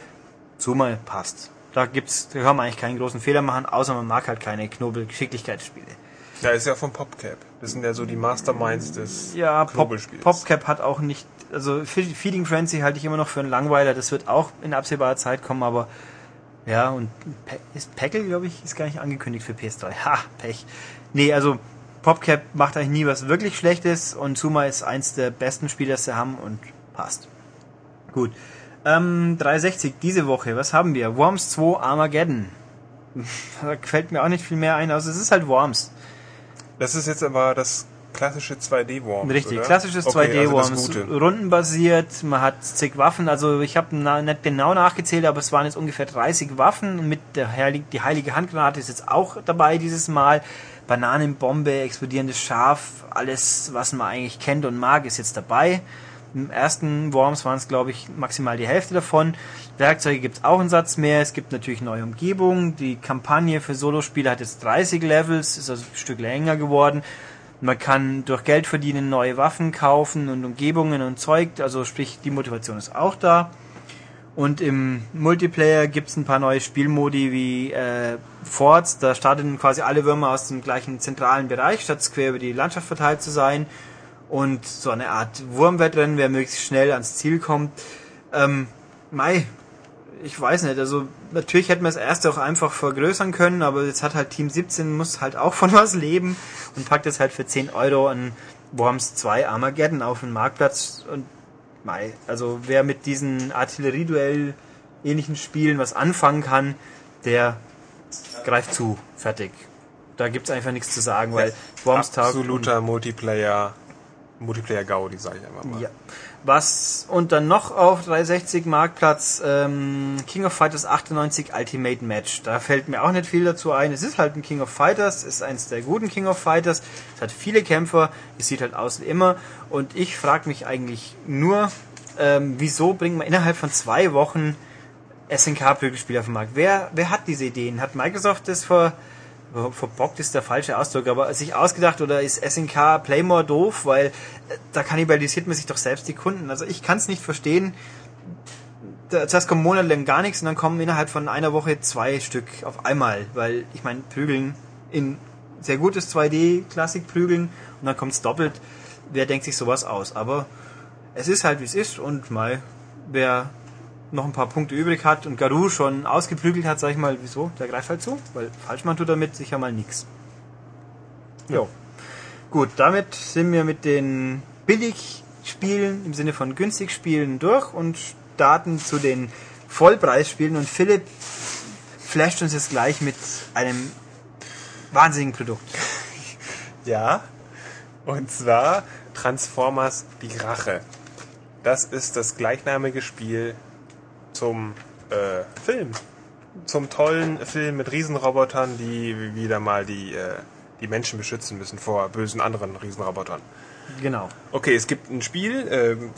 Summe passt. Da gibt's, da kann man eigentlich keinen großen Fehler machen, außer man mag halt keine Knobel-Geschicklichkeitsspiele. Ja, ist ja von PopCap. Das sind ja so die Masterminds des Ja, Pop, Knobelspiels. PopCap hat auch nicht, also Fe- Feeding Frenzy halte ich immer noch für einen Langweiler, das wird auch in absehbarer Zeit kommen, aber ja, und Pe ist Peckel, glaube ich, ist gar nicht angekündigt für PS3. Ha, Pech. Nee, also PopCap macht eigentlich nie was wirklich Schlechtes und Zuma ist eins der besten Spiele, das sie haben und passt. Gut. Ähm, 360 diese Woche, was haben wir? Worms 2 Armageddon. Da fällt mir auch nicht viel mehr ein, also es ist halt Worms. Das ist jetzt aber das klassische 2D-Worms. Richtig, oder? klassisches Okay, also das 2D-Worms. Gute. rundenbasiert, man hat zig Waffen, also ich habe na, nicht genau nachgezählt, aber es waren jetzt ungefähr 30 Waffen. Mit der Heilig, die heilige Handgranate ist jetzt auch dabei dieses Mal. Bananenbombe, explodierendes Schaf, alles, was man eigentlich kennt und mag, ist jetzt dabei. Im ersten Worms waren es, glaube ich, maximal die Hälfte davon. Werkzeuge gibt es auch einen Satz mehr. Es gibt natürlich neue Umgebungen. Die Kampagne für Solospieler hat jetzt 30 Levels, ist also ein Stück länger geworden. Man kann durch Geld verdienen neue Waffen kaufen und Umgebungen und Zeug. Also sprich, die Motivation ist auch da. Und im Multiplayer gibt es ein paar neue Spielmodi wie äh, Forts. Da starten quasi alle Würmer aus dem gleichen zentralen Bereich, statt quer über die Landschaft verteilt zu sein. Und so eine Art Wurmwettrennen, wer möglichst schnell ans Ziel kommt. Ähm, Mai, ich weiß nicht, also natürlich hätten wir das erste auch einfach vergrößern können, aber jetzt hat halt Team 17 muss halt auch von was leben und packt jetzt halt für 10 Euro an Worms 2 Armageddon auf den Marktplatz und Mai, also wer mit diesen Artillerieduell ähnlichen Spielen was anfangen kann, der greift zu, fertig. Da gibt's einfach nichts zu sagen, weil Worms Absoluter Multiplayer, Multiplayer Gaudi, sage ich einfach mal. ja. Was und dann noch auf 360 Marktplatz ähm, King of Fighters 98 Ultimate Match. Da fällt mir auch nicht viel dazu ein. Es ist halt ein King of Fighters, ist eins der guten King of Fighters. Es hat viele Kämpfer, es sieht halt aus wie immer. Und ich frage mich eigentlich nur, ähm, wieso bringt man innerhalb von zwei Wochen SNK-Prügelspiele auf den Markt? Wer, wer hat diese Ideen? Hat Microsoft das vor verbockt ist der falsche Ausdruck, aber sich ausgedacht oder ist SNK Playmore doof, weil äh, da kannibalisiert man sich doch selbst die Kunden. Also ich kann es nicht verstehen. Zuerst kommen monatelang gar nichts und dann kommen innerhalb von einer Woche zwei Stück auf einmal, weil ich meine, prügeln in sehr gutes 2D-Klassik prügeln und dann kommt's doppelt. Wer denkt sich sowas aus? Aber es ist halt wie es ist und mal wer noch ein paar Punkte übrig hat und Garou schon ausgeprügelt hat, sag ich mal, wieso? Der greift halt zu, weil falsch man tut damit sicher mal nix. Jo. Gut, damit sind wir mit den Billigspielen im Sinne von günstig Spielen durch und starten zu den Vollpreisspielen und Philipp flasht uns jetzt gleich mit einem wahnsinnigen Produkt. Ja, und zwar Transformers Die Rache. Das ist das gleichnamige Spiel zum äh, Film. Zum tollen Film mit Riesenrobotern, die wieder mal die, äh, die Menschen beschützen müssen vor bösen anderen Riesenrobotern. Genau. Okay, es gibt ein Spiel, ähm,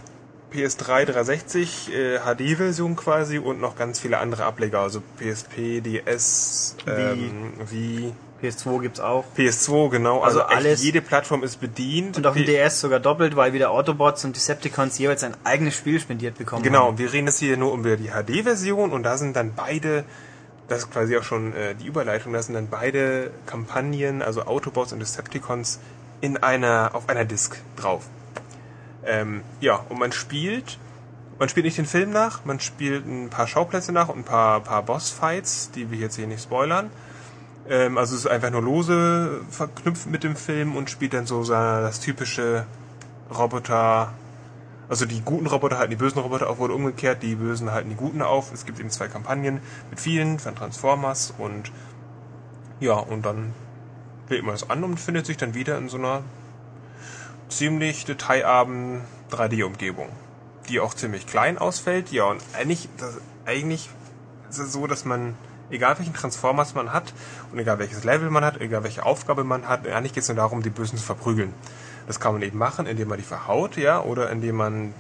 PS3 360 äh, HD-Version quasi und noch ganz viele andere Ableger, also PSP, DS, ähm, wie PS2 gibt's auch. PS2, genau. Also, Also alles- jede Plattform ist bedient. Und auf dem DS sogar doppelt, weil wieder Autobots und Decepticons jeweils ein eigenes Spiel spendiert bekommen Genau, haben. wir reden jetzt hier nur über die HD-Version und da sind dann beide, das ist quasi auch schon äh, die Überleitung, da sind dann beide Kampagnen, also Autobots und Decepticons, in einer, auf einer Disk drauf. Ähm, ja, und man spielt, man spielt nicht den Film nach, man spielt ein paar Schauplätze nach und ein paar, paar Bossfights, die wir jetzt hier nicht spoilern. Ähm, also es ist einfach nur lose verknüpft mit dem Film und spielt dann so das typische Roboter Also die guten Roboter halten die bösen Roboter auf oder umgekehrt, die bösen halten die guten auf. Es gibt eben zwei Kampagnen mit vielen von Transformers und ja, und dann wählt man das an und findet sich dann wieder in so einer ziemlich detailarmen 3D-Umgebung, die auch ziemlich klein ausfällt. Ja, und eigentlich, das, eigentlich ist es so, dass man, egal welchen Transformers man hat und egal welches Level man hat, egal welche Aufgabe man hat, eigentlich geht es nur darum, die Bösen zu verprügeln. Das kann man eben machen, indem man die verhaut, ja, oder indem man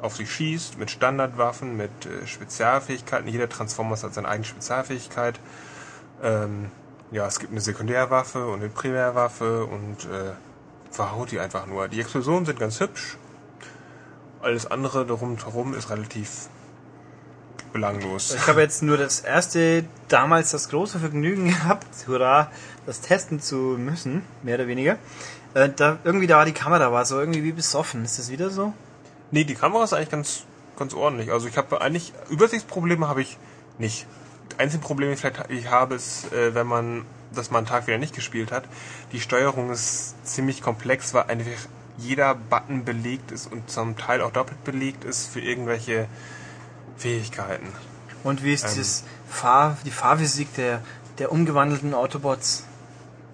auf sie schießt, mit Standardwaffen, mit äh, Spezialfähigkeiten. Jeder Transformers hat seine eigene Spezialfähigkeit. Ähm, ja, es gibt eine Sekundärwaffe und eine Primärwaffe und äh, verhaut die einfach nur. Die Explosionen sind ganz hübsch. Alles andere darum herum ist relativ belanglos. Ich habe jetzt nur das erste, damals das große Vergnügen gehabt, hurra, das testen zu müssen, mehr oder weniger. Äh, da irgendwie da war die Kamera war so irgendwie wie besoffen. Ist das wieder so? Nee, die Kamera ist eigentlich ganz, ganz ordentlich. Also ich habe eigentlich, Übersichtsprobleme habe ich nicht. Einzige Problem, das vielleicht ich habe, ist, äh, wenn man das mal einen Tag wieder nicht gespielt hat. Die Steuerung ist ziemlich komplex, weil einfach jeder Button belegt ist und zum Teil auch doppelt belegt ist für irgendwelche Fähigkeiten. Und wie ist Ähm. das Fahr, die Fahrphysik der, der umgewandelten Autobots?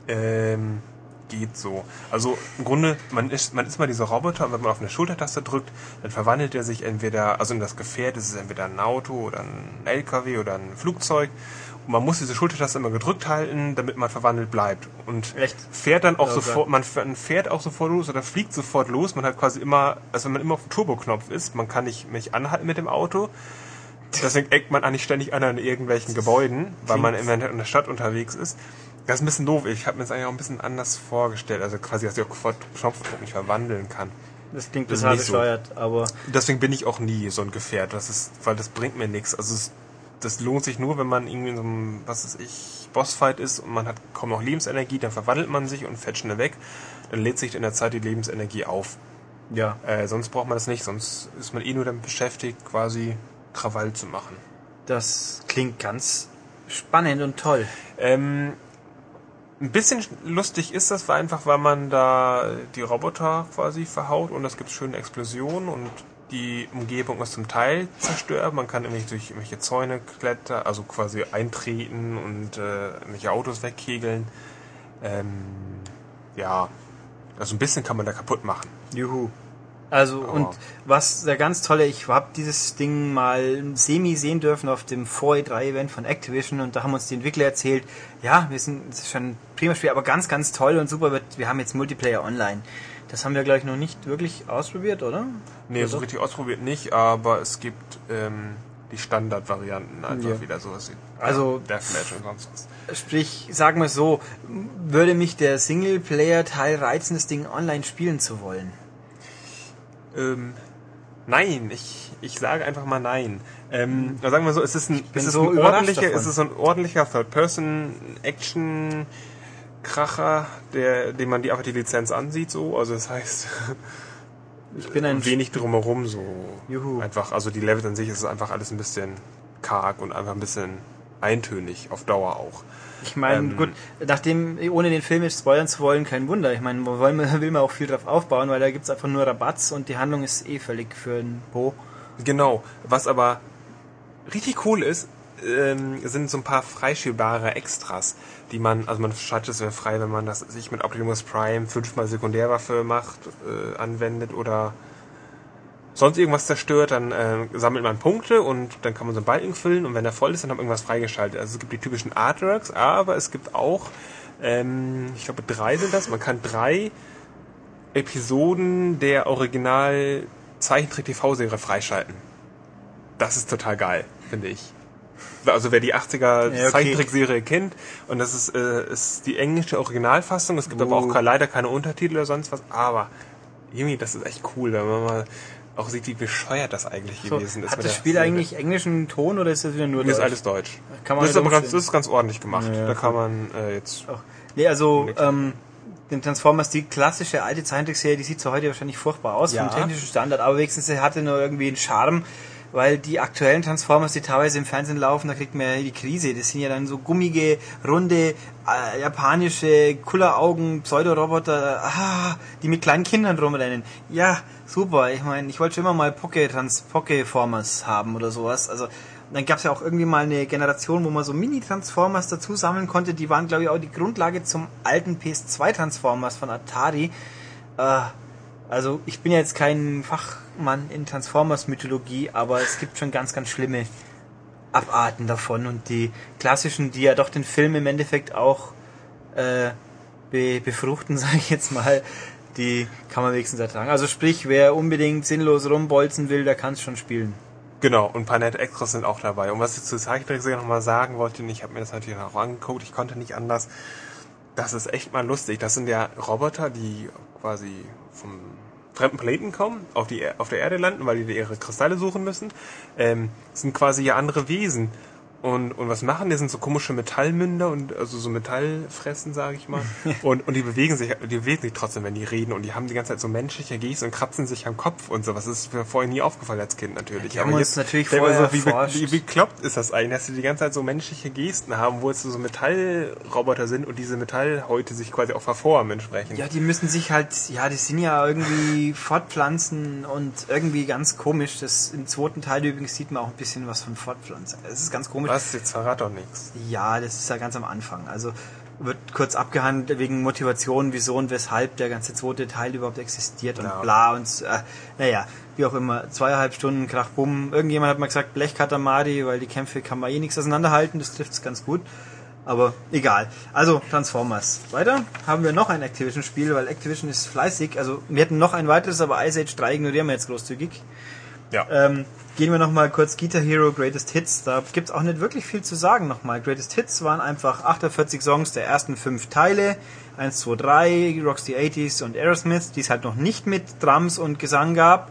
Ähm, geht so. Also im Grunde, man ist, man ist mal dieser Roboter und wenn man auf eine Schultertaste drückt, dann verwandelt er sich entweder, also in das Gefährt ist es entweder ein Auto oder ein LKW oder ein Flugzeug. Man muss diese Schultertaste immer gedrückt halten, damit man verwandelt bleibt. Und Echt? fährt dann auch Oh sofort, man fährt auch sofort los oder fliegt sofort los. Man hat quasi immer, also wenn man immer auf dem Turboknopf ist, man kann nicht, nicht anhalten mit dem Auto. Deswegen eckt man eigentlich ständig an an irgendwelchen Gebäuden, weil man immer in der Stadt unterwegs ist. Das ist ein bisschen doof. Ich habe mir das eigentlich auch ein bisschen anders vorgestellt. Also quasi, dass ich auch sofort Knopfdruck nicht verwandeln kann. Das klingt total nicht so. bescheuert, aber Deswegen bin ich auch nie so ein Gefährt. Das ist, weil das bringt mir nichts. Also es, das lohnt sich nur, wenn man irgendwie in so einem, was weiß ich, Bossfight ist und man hat kaum noch Lebensenergie, dann verwandelt man sich und fährt schnell weg. Dann lädt sich in der Zeit die Lebensenergie auf. ja. Äh, sonst braucht man das nicht, sonst ist man eh nur damit beschäftigt, quasi Krawall zu machen. Das klingt ganz spannend und toll. Ähm, ein bisschen lustig ist das, einfach, weil man da die Roboter quasi verhaut und es gibt schöne Explosionen und die Umgebung ist zum Teil zerstört. Man kann nämlich durch irgendwelche Zäune klettern, also quasi eintreten und äh, irgendwelche Autos wegkegeln. Ähm, ja, also ein bisschen kann man da kaputt machen. Juhu. Also, Aber- und was der ganz tolle, ich habe dieses Ding mal semi sehen dürfen auf dem 4E3-Event von Activision und da haben uns die Entwickler erzählt, ja, wir sind, es ist schon ein prima Spiel, aber ganz, ganz toll und super, wird, wir haben jetzt Multiplayer online. Das haben wir, glaube ich, noch nicht wirklich ausprobiert, oder? Nee, so richtig ausprobiert nicht, aber es gibt ähm, die Standardvarianten einfach Ja. wieder sowas wie Also- Deathmatch und sonst was. Sprich, sagen wir so, würde mich der Singleplayer-Teil reizen, das Ding online spielen zu wollen? Ähm, nein, ich, ich sage einfach mal nein. Ähm, sagen wir so, es ist ein, es ist so ein ordentlicher, davon. es ist ein ordentlicher Third-Person-Action-Kracher, der, dem man die einfach die Lizenz ansieht, so. Also das heißt, Ich bin ein wenig drumherum so. Juhu. Einfach, also die Level an sich ist einfach alles ein bisschen karg und einfach ein bisschen eintönig, auf Dauer auch. Ich meine, Ähm, gut, nachdem, ohne den Film jetzt spoilern zu wollen, kein Wunder. Ich meine, wollen, will man auch viel drauf aufbauen, weil da gibt's einfach nur Rabatz und die Handlung ist eh völlig für ein Po. Genau. Was aber richtig cool ist, ähm, sind so ein paar freischiebbare Extras, die man, also man schaltet es ja frei, wenn man das sich mit Optimus Prime fünfmal Sekundärwaffe macht, äh, anwendet oder sonst irgendwas zerstört, dann äh, sammelt man Punkte und dann kann man so einen Balken füllen und wenn er voll ist, dann hat man irgendwas freigeschaltet. Also es gibt die typischen Artworks, aber es gibt auch, ähm, ich glaube drei sind das, man kann drei Episoden der Original Zeichentrick-TV-Serie freischalten. Das ist total geil, finde ich. Also wer die 80er Ja, okay. Zeichentrickserie kennt und das ist, äh, ist die englische Originalfassung, es gibt aber Uh. auch ke- leider keine Untertitel oder sonst was, aber irgendwie, das ist echt cool, wenn man mal auch sieht, wie bescheuert das eigentlich So, gewesen ist. hat das Spiel eigentlich englischen Ton oder ist das wieder nur ist Deutsch? alles Deutsch. Kann man das, ist aber ganz, das ist ganz ordentlich gemacht. Ja, da kann man äh, jetzt. Ach, nee, also ähm, den Transformers, die klassische alte Zeichentrickserie, die sieht zwar heute wahrscheinlich furchtbar aus Ja. vom technischen Standard, aber wenigstens sie hatte nur irgendwie einen Charme, weil die aktuellen Transformers, die teilweise im Fernsehen laufen, da kriegt man ja die Krise. Das sind ja dann so gummige, runde, äh, japanische, Kulleraugen, Pseudoroboter, ah, die mit kleinen Kindern rumrennen. Ja, super. Ich meine, ich wollte schon immer mal Poke Trans Poke-Formers haben oder sowas. Also dann gab es ja auch irgendwie mal eine Generation, wo man so Mini-Transformers dazu sammeln konnte. Die waren, glaube ich, auch die Grundlage zum alten PS2-Transformers von Atari. Äh, also ich bin jetzt kein Fachmann in Transformers-Mythologie, aber es gibt schon ganz, ganz schlimme Abarten davon. Und die klassischen, die ja doch den Film im Endeffekt auch äh, be befruchten, sage ich jetzt mal, die kann man wenigstens ertragen. Also sprich, wer unbedingt sinnlos rumbolzen will, der kann es schon spielen. Genau, und ein paar nette Extras sind auch dabei. Und was ich zu Zeichentrickserie nochmal sagen wollte, ich habe mir das natürlich auch angeguckt, ich konnte nicht anders. Das ist echt mal lustig. Das sind ja Roboter, die quasi vom fremden Planeten kommen, auf, die, auf der Erde landen, weil die ihre Kristalle suchen müssen. Ähm, sind quasi ja andere Wesen. Und, und was machen die? sind so komische Metallmünder und also so Metallfressen, sage ich mal. und, und die bewegen sich, die bewegen sich trotzdem, wenn die reden. Und die haben die ganze Zeit so menschliche Gesten und kratzen sich am Kopf und sowas. Das ist mir vorher nie aufgefallen als Kind natürlich. Ja, Aber jetzt natürlich vorher so, wie, wie, wie kloppt ist das eigentlich, dass sie die ganze Zeit so menschliche Gesten haben, wo jetzt so Metallroboter sind und diese Metallhäute sich quasi auch verformen entsprechend. Ja, die müssen sich halt, ja, die sind ja irgendwie fortpflanzen und irgendwie ganz komisch. Das im zweiten Teil übrigens sieht man auch ein bisschen was von Fortpflanzen. Es ist ganz komisch. Was? Jetzt verrat doch nichts. Ja, das ist ja ganz am Anfang. Also wird kurz abgehandelt wegen Motivation, wieso und weshalb der ganze zweite Teil überhaupt existiert und ja. bla und äh, naja, wie auch immer. Zweieinhalb Stunden Krach, bumm. Irgendjemand hat mal gesagt, Blechkatamari, weil die Kämpfe kann man eh nichts auseinanderhalten, das trifft es ganz gut. Aber egal. Also Transformers. Weiter haben wir noch ein Activision-Spiel, weil Activision ist fleißig. Also wir hätten noch ein weiteres, aber Ice Age 3 ignorieren wir jetzt großzügig. Ja. Ähm, gehen wir nochmal kurz Guitar Hero Greatest Hits. Da gibt's auch nicht wirklich viel zu sagen nochmal. Greatest Hits waren einfach 48 Songs der ersten fünf Teile. 1, 2, 3, Rocks the 80s und Aerosmith, die es halt noch nicht mit Drums und Gesang gab.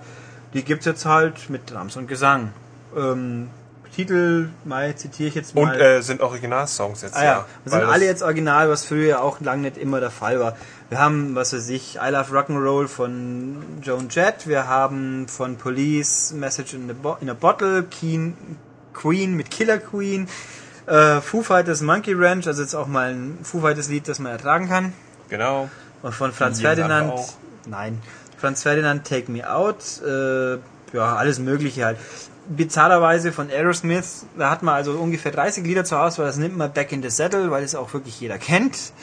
Die gibt's jetzt halt mit Drums und Gesang. Ähm, Titel, mal zitiere ich jetzt mal. Und äh, sind Originalsongs jetzt, ah, ja. ja. sind alle jetzt original, was früher auch lange nicht immer der Fall war. Wir haben, was weiß ich, I Love Rock'n'Roll von Joan Jett, wir haben von Police Message in, a, in a Bottle, Keen, Queen mit Killer Queen, äh, Foo Fighters Monkey Ranch, also jetzt auch mal ein Foo Fighters Lied, das man ertragen kann. Genau. Und von Franz Ferdinand, nein, Franz Ferdinand Take Me Out, äh, ja, alles mögliche halt bizarrerweise von Aerosmith, da hat man also ungefähr 30 Lieder zur Auswahl, das nimmt man Back in the Saddle, weil es auch wirklich jeder kennt.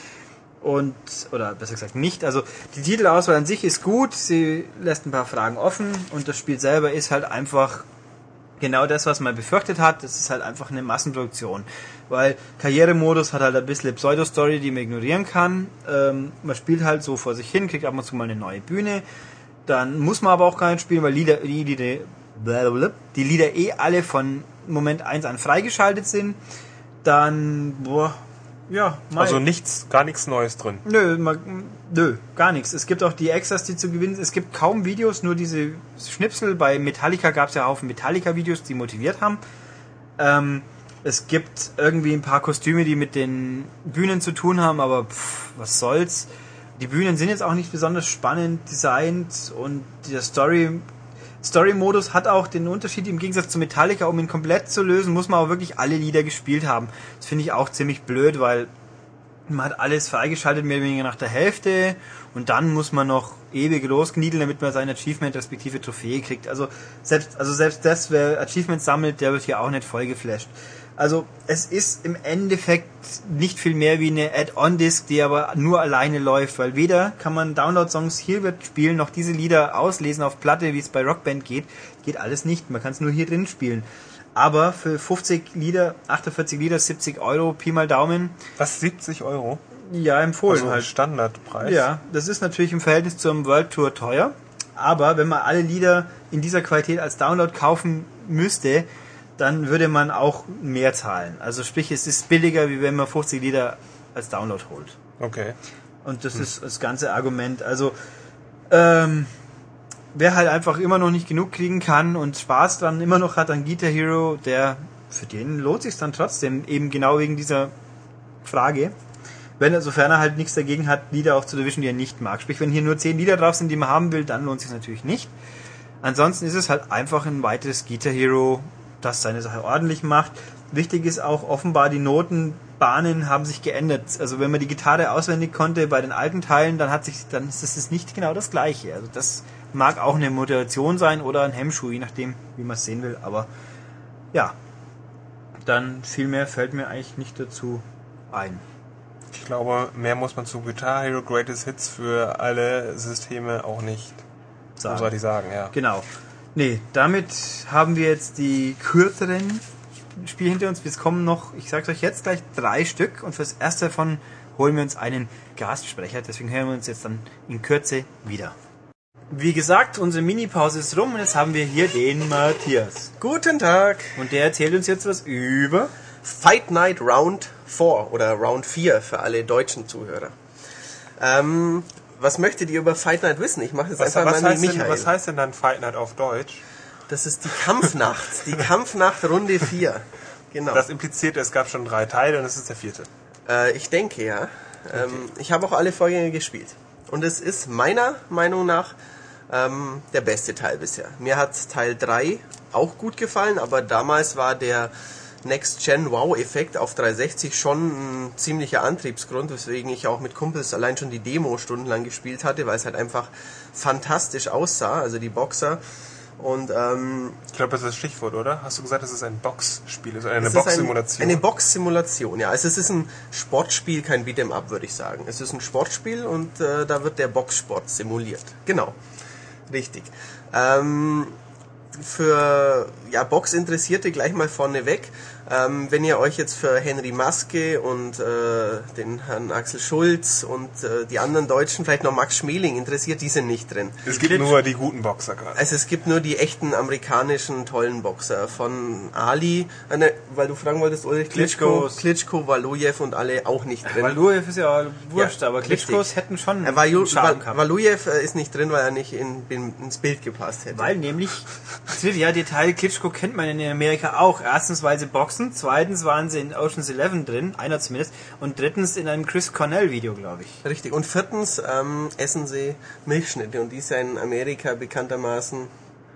Und, oder besser gesagt nicht. Also die Titelauswahl an sich ist gut, sie lässt ein paar Fragen offen und das Spiel selber ist halt einfach genau das, was man befürchtet hat. Das ist halt einfach eine Massenproduktion. Weil Karrieremodus hat halt ein bisschen Pseudo-Story, die man ignorieren kann. Ähm, man spielt halt so vor sich hin, kriegt ab und zu mal eine neue Bühne. Dann muss man aber auch gar nicht spielen, weil Lieder, die, die, die Lieder eh alle von Moment 1 an freigeschaltet sind, dann, boah, ja, mein. Also nichts, gar nichts Neues drin. Nö, nö, gar nichts. Es gibt auch die Extras, die zu gewinnen sind. Es gibt kaum Videos, nur diese Schnipsel. Bei Metallica gab es ja Haufen Metallica-Videos, die motiviert haben. Ähm, es gibt irgendwie ein paar Kostüme, die mit den Bühnen zu tun haben, aber pff, was soll's. Die Bühnen sind jetzt auch nicht besonders spannend designt und die Story Story-Modus hat auch den Unterschied im Gegensatz zu Metallica, um ihn komplett zu lösen, muss man auch wirklich alle Lieder gespielt haben. Das finde ich auch ziemlich blöd, weil man hat alles freigeschaltet, mehr oder weniger nach der Hälfte und dann muss man noch ewig losgniedeln, damit man sein Achievement respektive Trophäe kriegt. Also selbst, also selbst das, wer Achievements sammelt, der wird hier auch nicht voll geflasht. Also es ist im Endeffekt nicht viel mehr wie eine Add-on-Disc, die aber nur alleine läuft, weil weder kann man Download-Songs hier wird spielen, noch diese Lieder auslesen auf Platte, wie es bei Rockband geht. Geht alles nicht. Man kann es nur hier drin spielen. Aber für 50 Lieder, 48 Lieder, 70 Euro, Pi mal Daumen. Was, 70 Euro? Ja, empfohlen also halt. Standardpreis. Ja, das ist natürlich im Verhältnis zum World Tour teuer. Aber wenn man alle Lieder in dieser Qualität als Download kaufen müsste, dann würde man auch mehr zahlen. Also sprich, es ist billiger, wie wenn man 50 Lieder als Download holt. Okay. Und das hm. ist das ganze Argument. Also ähm, wer halt einfach immer noch nicht genug kriegen kann und Spaß dran immer noch hat an Guitar Hero, der für den lohnt sich dann trotzdem eben genau wegen dieser Frage. Wenn er, sofern er halt nichts dagegen hat, Lieder auch zu erwischen, die er nicht mag. Sprich, wenn hier nur 10 Lieder drauf sind, die man haben will, dann lohnt sich natürlich nicht. Ansonsten ist es halt einfach ein weiteres Guitar Hero, das seine Sache ordentlich macht. Wichtig ist auch offenbar, die Notenbahnen haben sich geändert. Also wenn man die Gitarre auswendig konnte bei den alten Teilen, dann hat sich, dann ist es nicht genau das gleiche. Also das mag auch eine Motivation sein oder ein Hemmschuh, je nachdem, wie man es sehen will. Aber ja, dann viel mehr fällt mir eigentlich nicht dazu ein. Ich glaube, mehr muss man zu Guitar Hero Greatest Hits für alle Systeme auch nicht Sagen. großartig sagen, ja. Genau. Nee, damit haben wir jetzt die kürzeren Spiele hinter uns. Es kommen noch, ich sag's euch jetzt gleich, drei Stück und fürs erste davon holen wir uns einen Gastsprecher. Deswegen hören wir uns jetzt dann in Kürze wieder. Wie gesagt, unsere Mini-Pause ist rum und jetzt haben wir hier den Matthias. Guten Tag. Und der erzählt uns jetzt was über. Fight Night Round 4 oder Round 4 für alle deutschen Zuhörer. Ähm, was möchtet ihr über Fight Night wissen? Ich mache jetzt Was, einfach was, mal heißt mit denn, Michael. was heißt denn dann Fight Night auf Deutsch? das ist die Kampfnacht. die Kampfnacht Runde 4. Genau. Das impliziert, es gab schon drei Teile und es ist der vierte. Äh, ich denke ja. Ähm, ich habe auch alle Vorgänge gespielt. Und es ist meiner Meinung nach ähm, der beste Teil bisher. Mir hat Teil 3 auch gut gefallen, aber damals war der Next-Gen-Wow-Effekt auf 360 schon ein ziemlicher Antriebsgrund, weswegen ich auch mit Kumpels allein schon die Demo stundenlang gespielt hatte, weil es halt einfach fantastisch aussah, also die Boxer. Und ähm, Ich glaube, das ist das Stichwort, oder? Hast du gesagt, dass es ein Boxspiel ist? Eine ist ein- Boxsimulation? Eine Box-Simulation, ja. Also es ist ein Sportspiel, kein Beat'em Up, würde ich sagen. Es ist ein Sportspiel und äh, da wird der Boxsport simuliert. Genau. Richtig. Ähm, für ja, Box-Interessierte gleich mal vorneweg. Ähm, wenn ihr euch jetzt für Henry Maske und äh, den Herrn Axel Schulz und äh, die anderen Deutschen, vielleicht noch Max Schmeling interessiert, die sind nicht drin. es gibt nur die guten Boxer gerade. Also es gibt nur die echten amerikanischen tollen Boxer von Ali, äh, ne, weil du fragen wolltest, Ulrich Klitschko, Klitschkos. Klitschko, Walujew und alle auch nicht drin. Walujew ist ja wurscht, Ja, aber Klitschkos richtig. hätten schon Äh, Walu- einen Charme Wal- gehabt. Walujew äh, ist nicht drin, weil er nicht in, in, ins Bild gepasst hätte. Weil nämlich Trivia-Detail, Klitschko kennt man in Amerika auch. Erstens, weil sie boxen, zweitens waren sie in Ocean's Eleven drin, einer zumindest, und drittens in einem Chris Cornell-Video, glaube ich. Richtig. Und viertens ähm, essen sie Milchschnitte und die ist ja in Amerika bekanntermaßen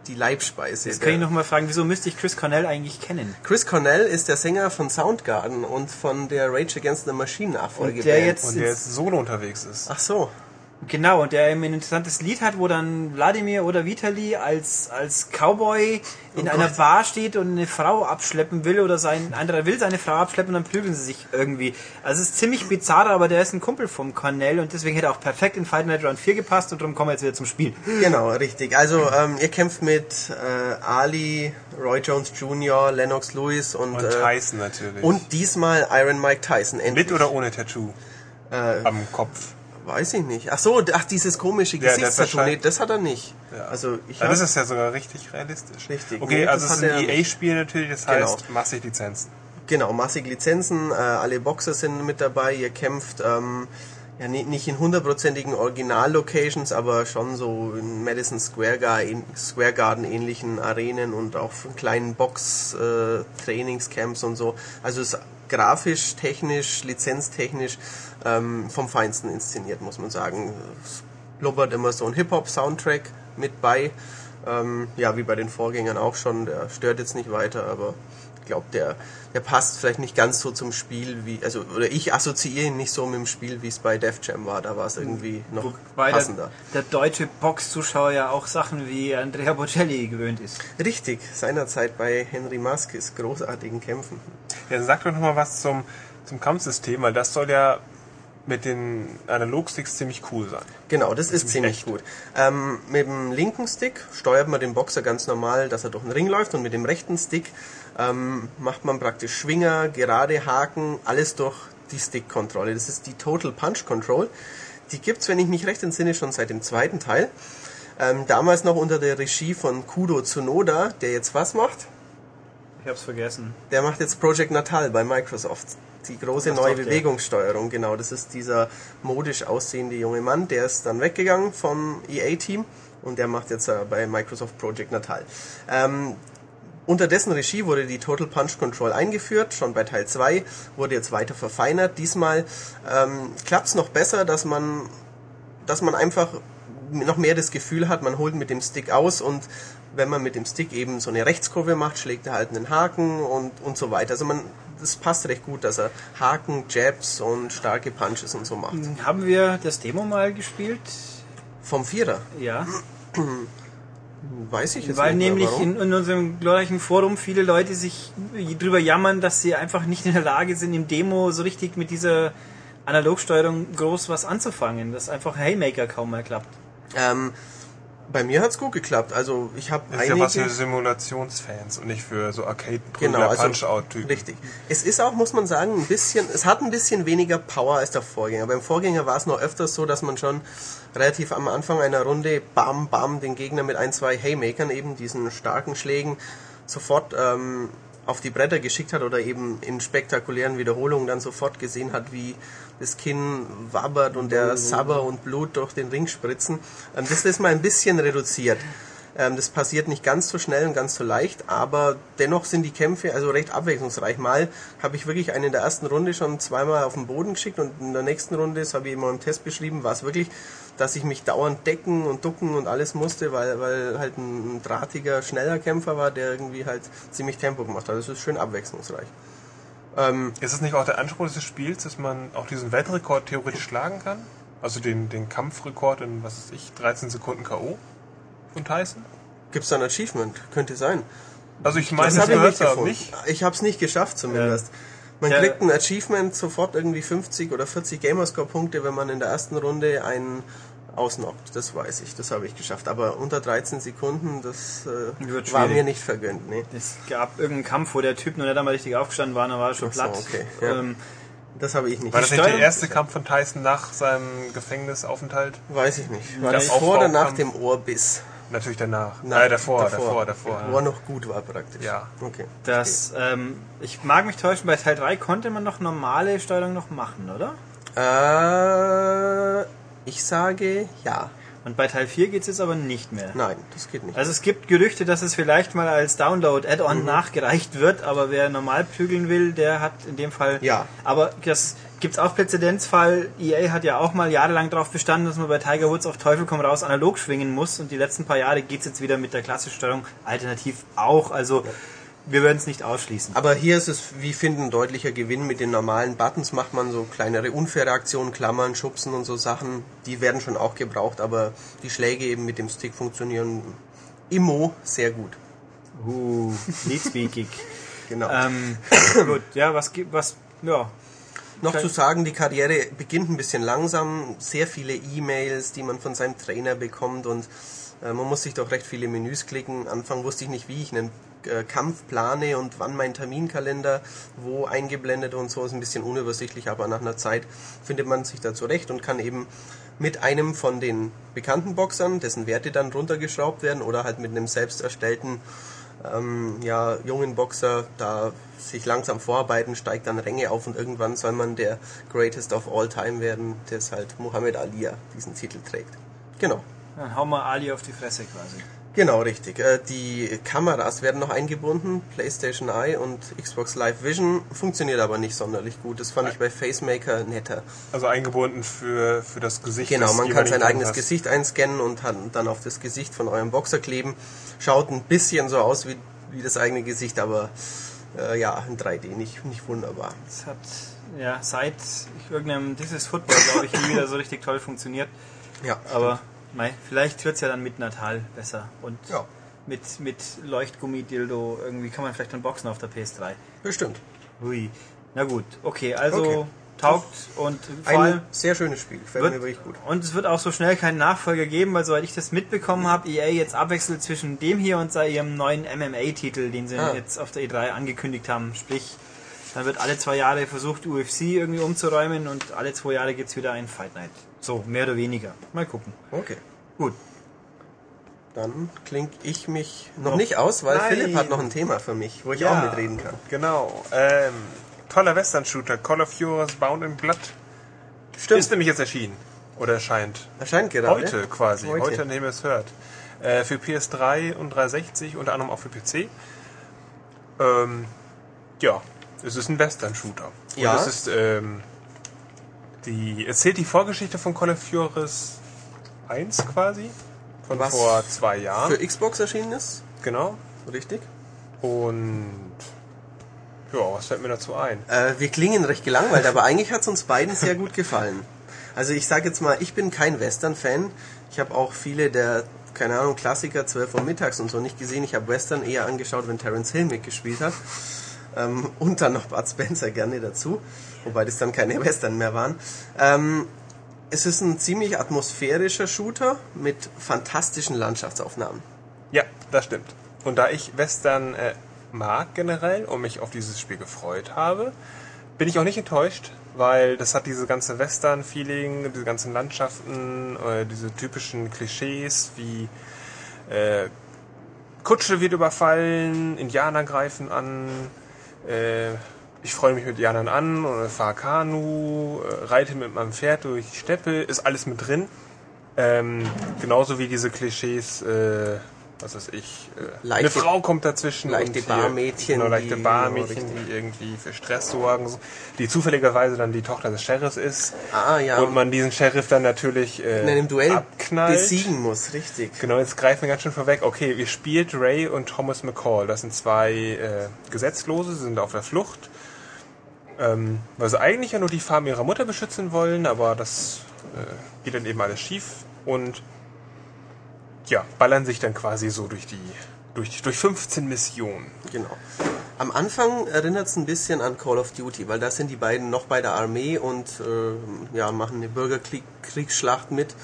die Leibspeise. Jetzt kann ich Der- noch mal fragen, wieso müsste ich Chris Cornell eigentlich kennen? Chris Cornell ist der Sänger von Soundgarden und von der Rage Against the Machine Nachfolgeband. Und der jetzt- Und der jetzt solo unterwegs ist. Ach so. Genau, und der ein interessantes Lied hat, wo dann Wladimir oder Vitali als, als Cowboy in Oh einer Gott. Bar steht und eine Frau abschleppen will oder sein anderer will seine Frau abschleppen und dann prügeln sie sich irgendwie. Also es ist ziemlich bizarr, aber der ist ein Kumpel vom Cornell und deswegen hätte er auch perfekt in Fight Night Round 4 gepasst und darum kommen wir jetzt wieder zum Spiel. Genau, richtig. Also ähm, ihr kämpft mit äh, Ali, Roy Jones Jr., Lennox Lewis und, Und äh, Tyson natürlich. und diesmal Iron Mike Tyson. Endlich. Mit oder ohne Tattoo? Äh, Am Kopf. Weiß ich nicht. Ach so, ach dieses komische Ja, Gesichtstattoo. Nee, das hat er nicht. Ja. Also ich Ja, das ist ja sogar richtig realistisch. Richtig. Okay, Nee, also das es ist ein EA-Spiel natürlich, das Genau. heißt massig Lizenzen. genau massig Lizenzen. Äh, alle Boxer sind mit dabei. Ihr kämpft ähm, ja ni- nicht in hundertprozentigen Original-Locations, aber schon so in Madison Square, Garden, Square Garden ähnlichen Arenen und auch von kleinen Box-Trainingscamps und so. Also es ist grafisch, technisch, lizenztechnisch ähm, vom Feinsten inszeniert, muss man sagen. Es blubbert immer so ein Hip-Hop-Soundtrack mit bei. Ähm, ja, wie bei den Vorgängern auch schon. Der stört jetzt nicht weiter, aber ich glaube, der, der passt vielleicht nicht ganz so zum Spiel, wie, also, oder ich assoziiere ihn nicht so mit dem Spiel, wie es bei Def Jam war. Da war es irgendwie noch Weil der, passender. der deutsche Boxzuschauer ja auch Sachen wie Andrea Bocelli gewöhnt ist. Richtig, seinerzeit bei Henry Maskis großartigen Kämpfen. Ja, dann sag doch noch mal was zum, zum Kampfsystem, weil das soll ja mit den Analogsticks ziemlich cool sein. Genau, das ist ziemlich ziemlich gut. Ähm, mit dem linken Stick steuert man den Boxer ganz normal, dass er durch den Ring läuft und mit dem rechten Stick ähm, macht man praktisch Schwinger, gerade Haken, alles durch die Stick-Kontrolle. Das ist die Total Punch Control. Die gibt's, wenn ich mich recht entsinne, schon seit dem zweiten Teil. Ähm, damals noch unter der Regie von Kudo Tsunoda, der jetzt was macht? Ich hab's vergessen. Der macht jetzt Project Natal bei Microsoft. Die große Ach, neue. Bewegungssteuerung, genau. Das ist dieser modisch aussehende junge Mann, der ist dann weggegangen vom EA-Team und der macht jetzt äh, bei Microsoft Project Natal. Ähm, unter dessen Regie wurde die Total Punch Control eingeführt, schon bei Teil 2, wurde jetzt weiter verfeinert. Diesmal ähm, klappt es noch besser, dass man, dass man einfach noch mehr das Gefühl hat, man holt mit dem Stick aus und wenn man mit dem Stick eben so eine Rechtskurve macht, schlägt er halt einen Haken und, und so weiter. Also man, das passt recht gut, dass er Haken, Jabs und starke Punches und so macht. Haben wir das Demo mal gespielt? Vom Vierer, Ja. weiß ich jetzt Weil nicht mehr, nämlich in, in unserem glorreichen Forum viele Leute sich drüber jammern, dass sie einfach nicht in der Lage sind, im Demo so richtig mit dieser Analogsteuerung groß was anzufangen. Dass einfach Haymaker kaum mal klappt. Ähm, bei mir hat's gut geklappt. Also ich habe ist ja was für einige... Simulationsfans und nicht für so arcade Genau, also Punch-Out-Typen. richtig. Es ist auch, muss man sagen, ein bisschen, es hat ein bisschen weniger Power als der Vorgänger. Beim Vorgänger war es noch öfters so, dass man schon relativ am Anfang einer Runde bam bam den Gegner mit ein, zwei Haymakern eben diesen starken Schlägen sofort ähm, auf die Bretter geschickt hat oder eben in spektakulären Wiederholungen dann sofort gesehen hat, wie das Kinn wabbert und der Sabber und Blut durch den Ring spritzen. Ähm, das ist mal ein bisschen reduziert. Ähm, das passiert nicht ganz so schnell und ganz so leicht, aber dennoch sind die Kämpfe also recht abwechslungsreich. Mal habe ich wirklich einen in der ersten Runde schon zweimal auf den Boden geschickt und in der nächsten Runde, das habe ich immer im Test beschrieben, war es wirklich, dass ich mich dauernd decken und ducken und alles musste, weil, weil halt ein, ein drahtiger, schneller Kämpfer war, der irgendwie halt ziemlich Tempo gemacht hat. Das ist schön abwechslungsreich. Ähm, Ist es nicht auch der Anspruch des Spiels, dass man auch diesen Weltrekord theoretisch schlagen kann? Also den, den Kampfrekord in, was weiß ich, 13 Sekunden K.O. von Tyson? Gibt es da ein Achievement? Könnte sein. Also ich meine, Das das habe ich gehört nicht nicht. Ich habe es nicht geschafft zumindest. Man Ja. kriegt ein Achievement sofort irgendwie 50 oder 40 Gamerscore-Punkte, wenn man in der ersten Runde einen ausnockt. Das weiß ich, das habe ich geschafft. Aber unter 13 Sekunden, das äh, Wird war mir nicht vergönnt. Nee. Es gab irgendeinen Kampf, wo der Typ noch nicht einmal richtig aufgestanden war, dann war er schon so, platt. okay, ja. ähm, Das habe ich nicht. War das nicht der erste Kampf von Tyson nach seinem Gefängnisaufenthalt? Weiß ich nicht. War Der das vor oder nach dem Ohrbiss? Natürlich danach. Nein, Nein, davor, davor, davor. Wo er noch gut war praktisch. Ja. Okay. das, ähm, ich mag mich täuschen, bei Teil 3 konnte man noch normale Steuerung noch machen, oder? Äh, ich sage ja. Und bei Teil 4 geht es jetzt aber nicht mehr. Nein, das geht nicht. Also es gibt Gerüchte, dass es vielleicht mal als Download-Add-on Mhm. nachgereicht wird, aber wer normal prügeln will, der hat in dem Fall... Ja. Aber das gibt's auch Präzedenzfall. EA hat ja auch mal jahrelang darauf bestanden, dass man bei Tiger Woods auf Teufel komm raus analog schwingen muss und die letzten paar Jahre geht's jetzt wieder mit der klassischen Steuerung alternativ auch. Also wir werden es nicht ausschließen. Aber hier ist es, wie ich finde, ein deutlicher Gewinn. Mit den normalen Buttons macht man so kleinere unfaire Aktionen, Klammern, Schubsen und so Sachen. Die werden schon auch gebraucht, aber die Schläge eben mit dem Stick funktionieren immo sehr gut. Uh, Lead Speaking. Genau. ähm, gut, ja, was gibt, was, ja, Noch zu sagen, die Karriere beginnt ein bisschen langsam. Sehr viele E-Mails, die man von seinem Trainer bekommt und äh, man muss sich doch recht viele Menüs klicken. Anfang wusste ich nicht, wie ich einen äh, Kampf plane und wann mein Terminkalender wo eingeblendet und so ist ein bisschen unübersichtlich, aber nach einer Zeit findet man sich da zurecht und kann eben mit einem von den bekannten Boxern, dessen Werte dann runtergeschraubt werden oder halt mit einem selbst erstellten ähm, ja, jungen Boxer da sich langsam vorarbeiten, steigt dann Ränge auf und irgendwann soll man der Greatest of All Time werden, der halt Muhammad Ali diesen Titel trägt. Genau. dann hauen wir Ali auf die Fresse quasi. Genau, richtig. Äh, Die Kameras werden noch eingebunden, PlayStation Eye und Xbox Live Vision, funktioniert aber nicht sonderlich gut. Das fand ich bei Facemaker netter. Also eingebunden für, für das Gesicht. Genau, man kann sein eigenes Kämpfers. Gesicht einscannen und hat dann auf das Gesicht von eurem Boxer kleben. Schaut ein bisschen so aus wie, wie das eigene Gesicht, aber äh, ja, in 3D nicht, nicht wunderbar. Es hat ja seit irgendeinem This is Football, glaube ich, nie wieder so richtig toll funktioniert. Ja, Aber mei, vielleicht wird's ja dann mit Natal besser. Und Ja. mit, mit Leuchtgummi-Dildo irgendwie kann man vielleicht dann boxen auf der PS3. bestimmt. Hui. Na gut, okay, also Okay. taugt und vor allem sehr schönes Spiel, gefällt wird, mir wirklich gut. und es wird auch so schnell keinen Nachfolger geben, weil soweit ich das mitbekommen habe, EA jetzt abwechselt zwischen dem hier und ihrem neuen MMA-Titel, den sie Ah. jetzt auf der E3 angekündigt haben. Sprich, dann wird alle zwei Jahre versucht, UFC irgendwie umzuräumen und alle zwei Jahre gibt's wieder ein Fight Night. So, mehr oder weniger. Mal gucken. Okay. Gut. Dann klinge ich mich noch Noch- nicht aus, weil Nein. Philipp hat noch ein Thema für mich, wo ich Ja, auch mitreden kann. Genau. Ähm, toller Western-Shooter, Call of Duty Bound in Blood. Ist nämlich jetzt erschienen. Oder erscheint. Erscheint gerade. Heute quasi. Heute, Heute. dem ihr es hört. Äh, für PS3 und 360, unter anderem auch für PC. Ähm, ja, es ist ein Western-Shooter. Und Ja. Es ist, ähm, die, erzählt die Vorgeschichte von Call of Duty 1 quasi. Von Was vor zwei Jahren. Für Xbox erschienen ist, Genau. richtig? Und ja, was fällt mir dazu ein? Äh, wir klingen recht gelangweilt, aber eigentlich hat es uns beiden sehr gut gefallen. Also ich sage jetzt mal, ich bin kein Western-Fan. Ich habe auch viele der, keine Ahnung, Klassiker 12 Uhr mittags und so nicht gesehen. Ich habe Western eher angeschaut, wenn Terence Hill mitgespielt hat. Ähm, und dann noch Bud Spencer gerne dazu, wobei das dann keine Western mehr waren. Ähm, es ist ein ziemlich atmosphärischer Shooter mit fantastischen Landschaftsaufnahmen. Ja, das stimmt. Und da ich Western äh, mag generell und mich auf dieses Spiel gefreut habe, bin ich auch nicht enttäuscht, weil das hat diese ganze Western-Feeling, diese ganzen Landschaften, äh, diese typischen Klischees wie äh, Kutsche wird überfallen, Indianer greifen an, äh, ich freue mich mit Indianern an oder fahre Kanu, äh, reite mit meinem Pferd durch die Steppe, ist alles mit drin. Ähm, genauso wie diese Klischees, äh, was weiß ich, äh, Leichte- eine Frau kommt dazwischen. leichte und Barmädchen, Genau, leichte die- Barmädchen, die irgendwie für Stress sorgen, so, die zufälligerweise dann die Tochter des Sheriffs ist. Ah ja, Und man diesen Sheriff dann natürlich äh, in einem Duell abknallt. besiegen muss, richtig. Genau, jetzt greifen wir ganz schön vorweg. Okay, wir spielt Ray und Thomas McCall. Das sind zwei äh, Gesetzlose, sie sind auf der Flucht. Ähm, weil sie eigentlich ja nur die Farm ihrer Mutter beschützen wollen, aber das äh, geht dann eben alles schief und ja, ballern sich dann quasi so durch die durch, durch 15 Missionen. Genau. Am Anfang erinnert es ein bisschen an Call of Duty, weil da sind die beiden noch bei der Armee und äh, ja, machen eine Bürgerkriegsschlacht mit.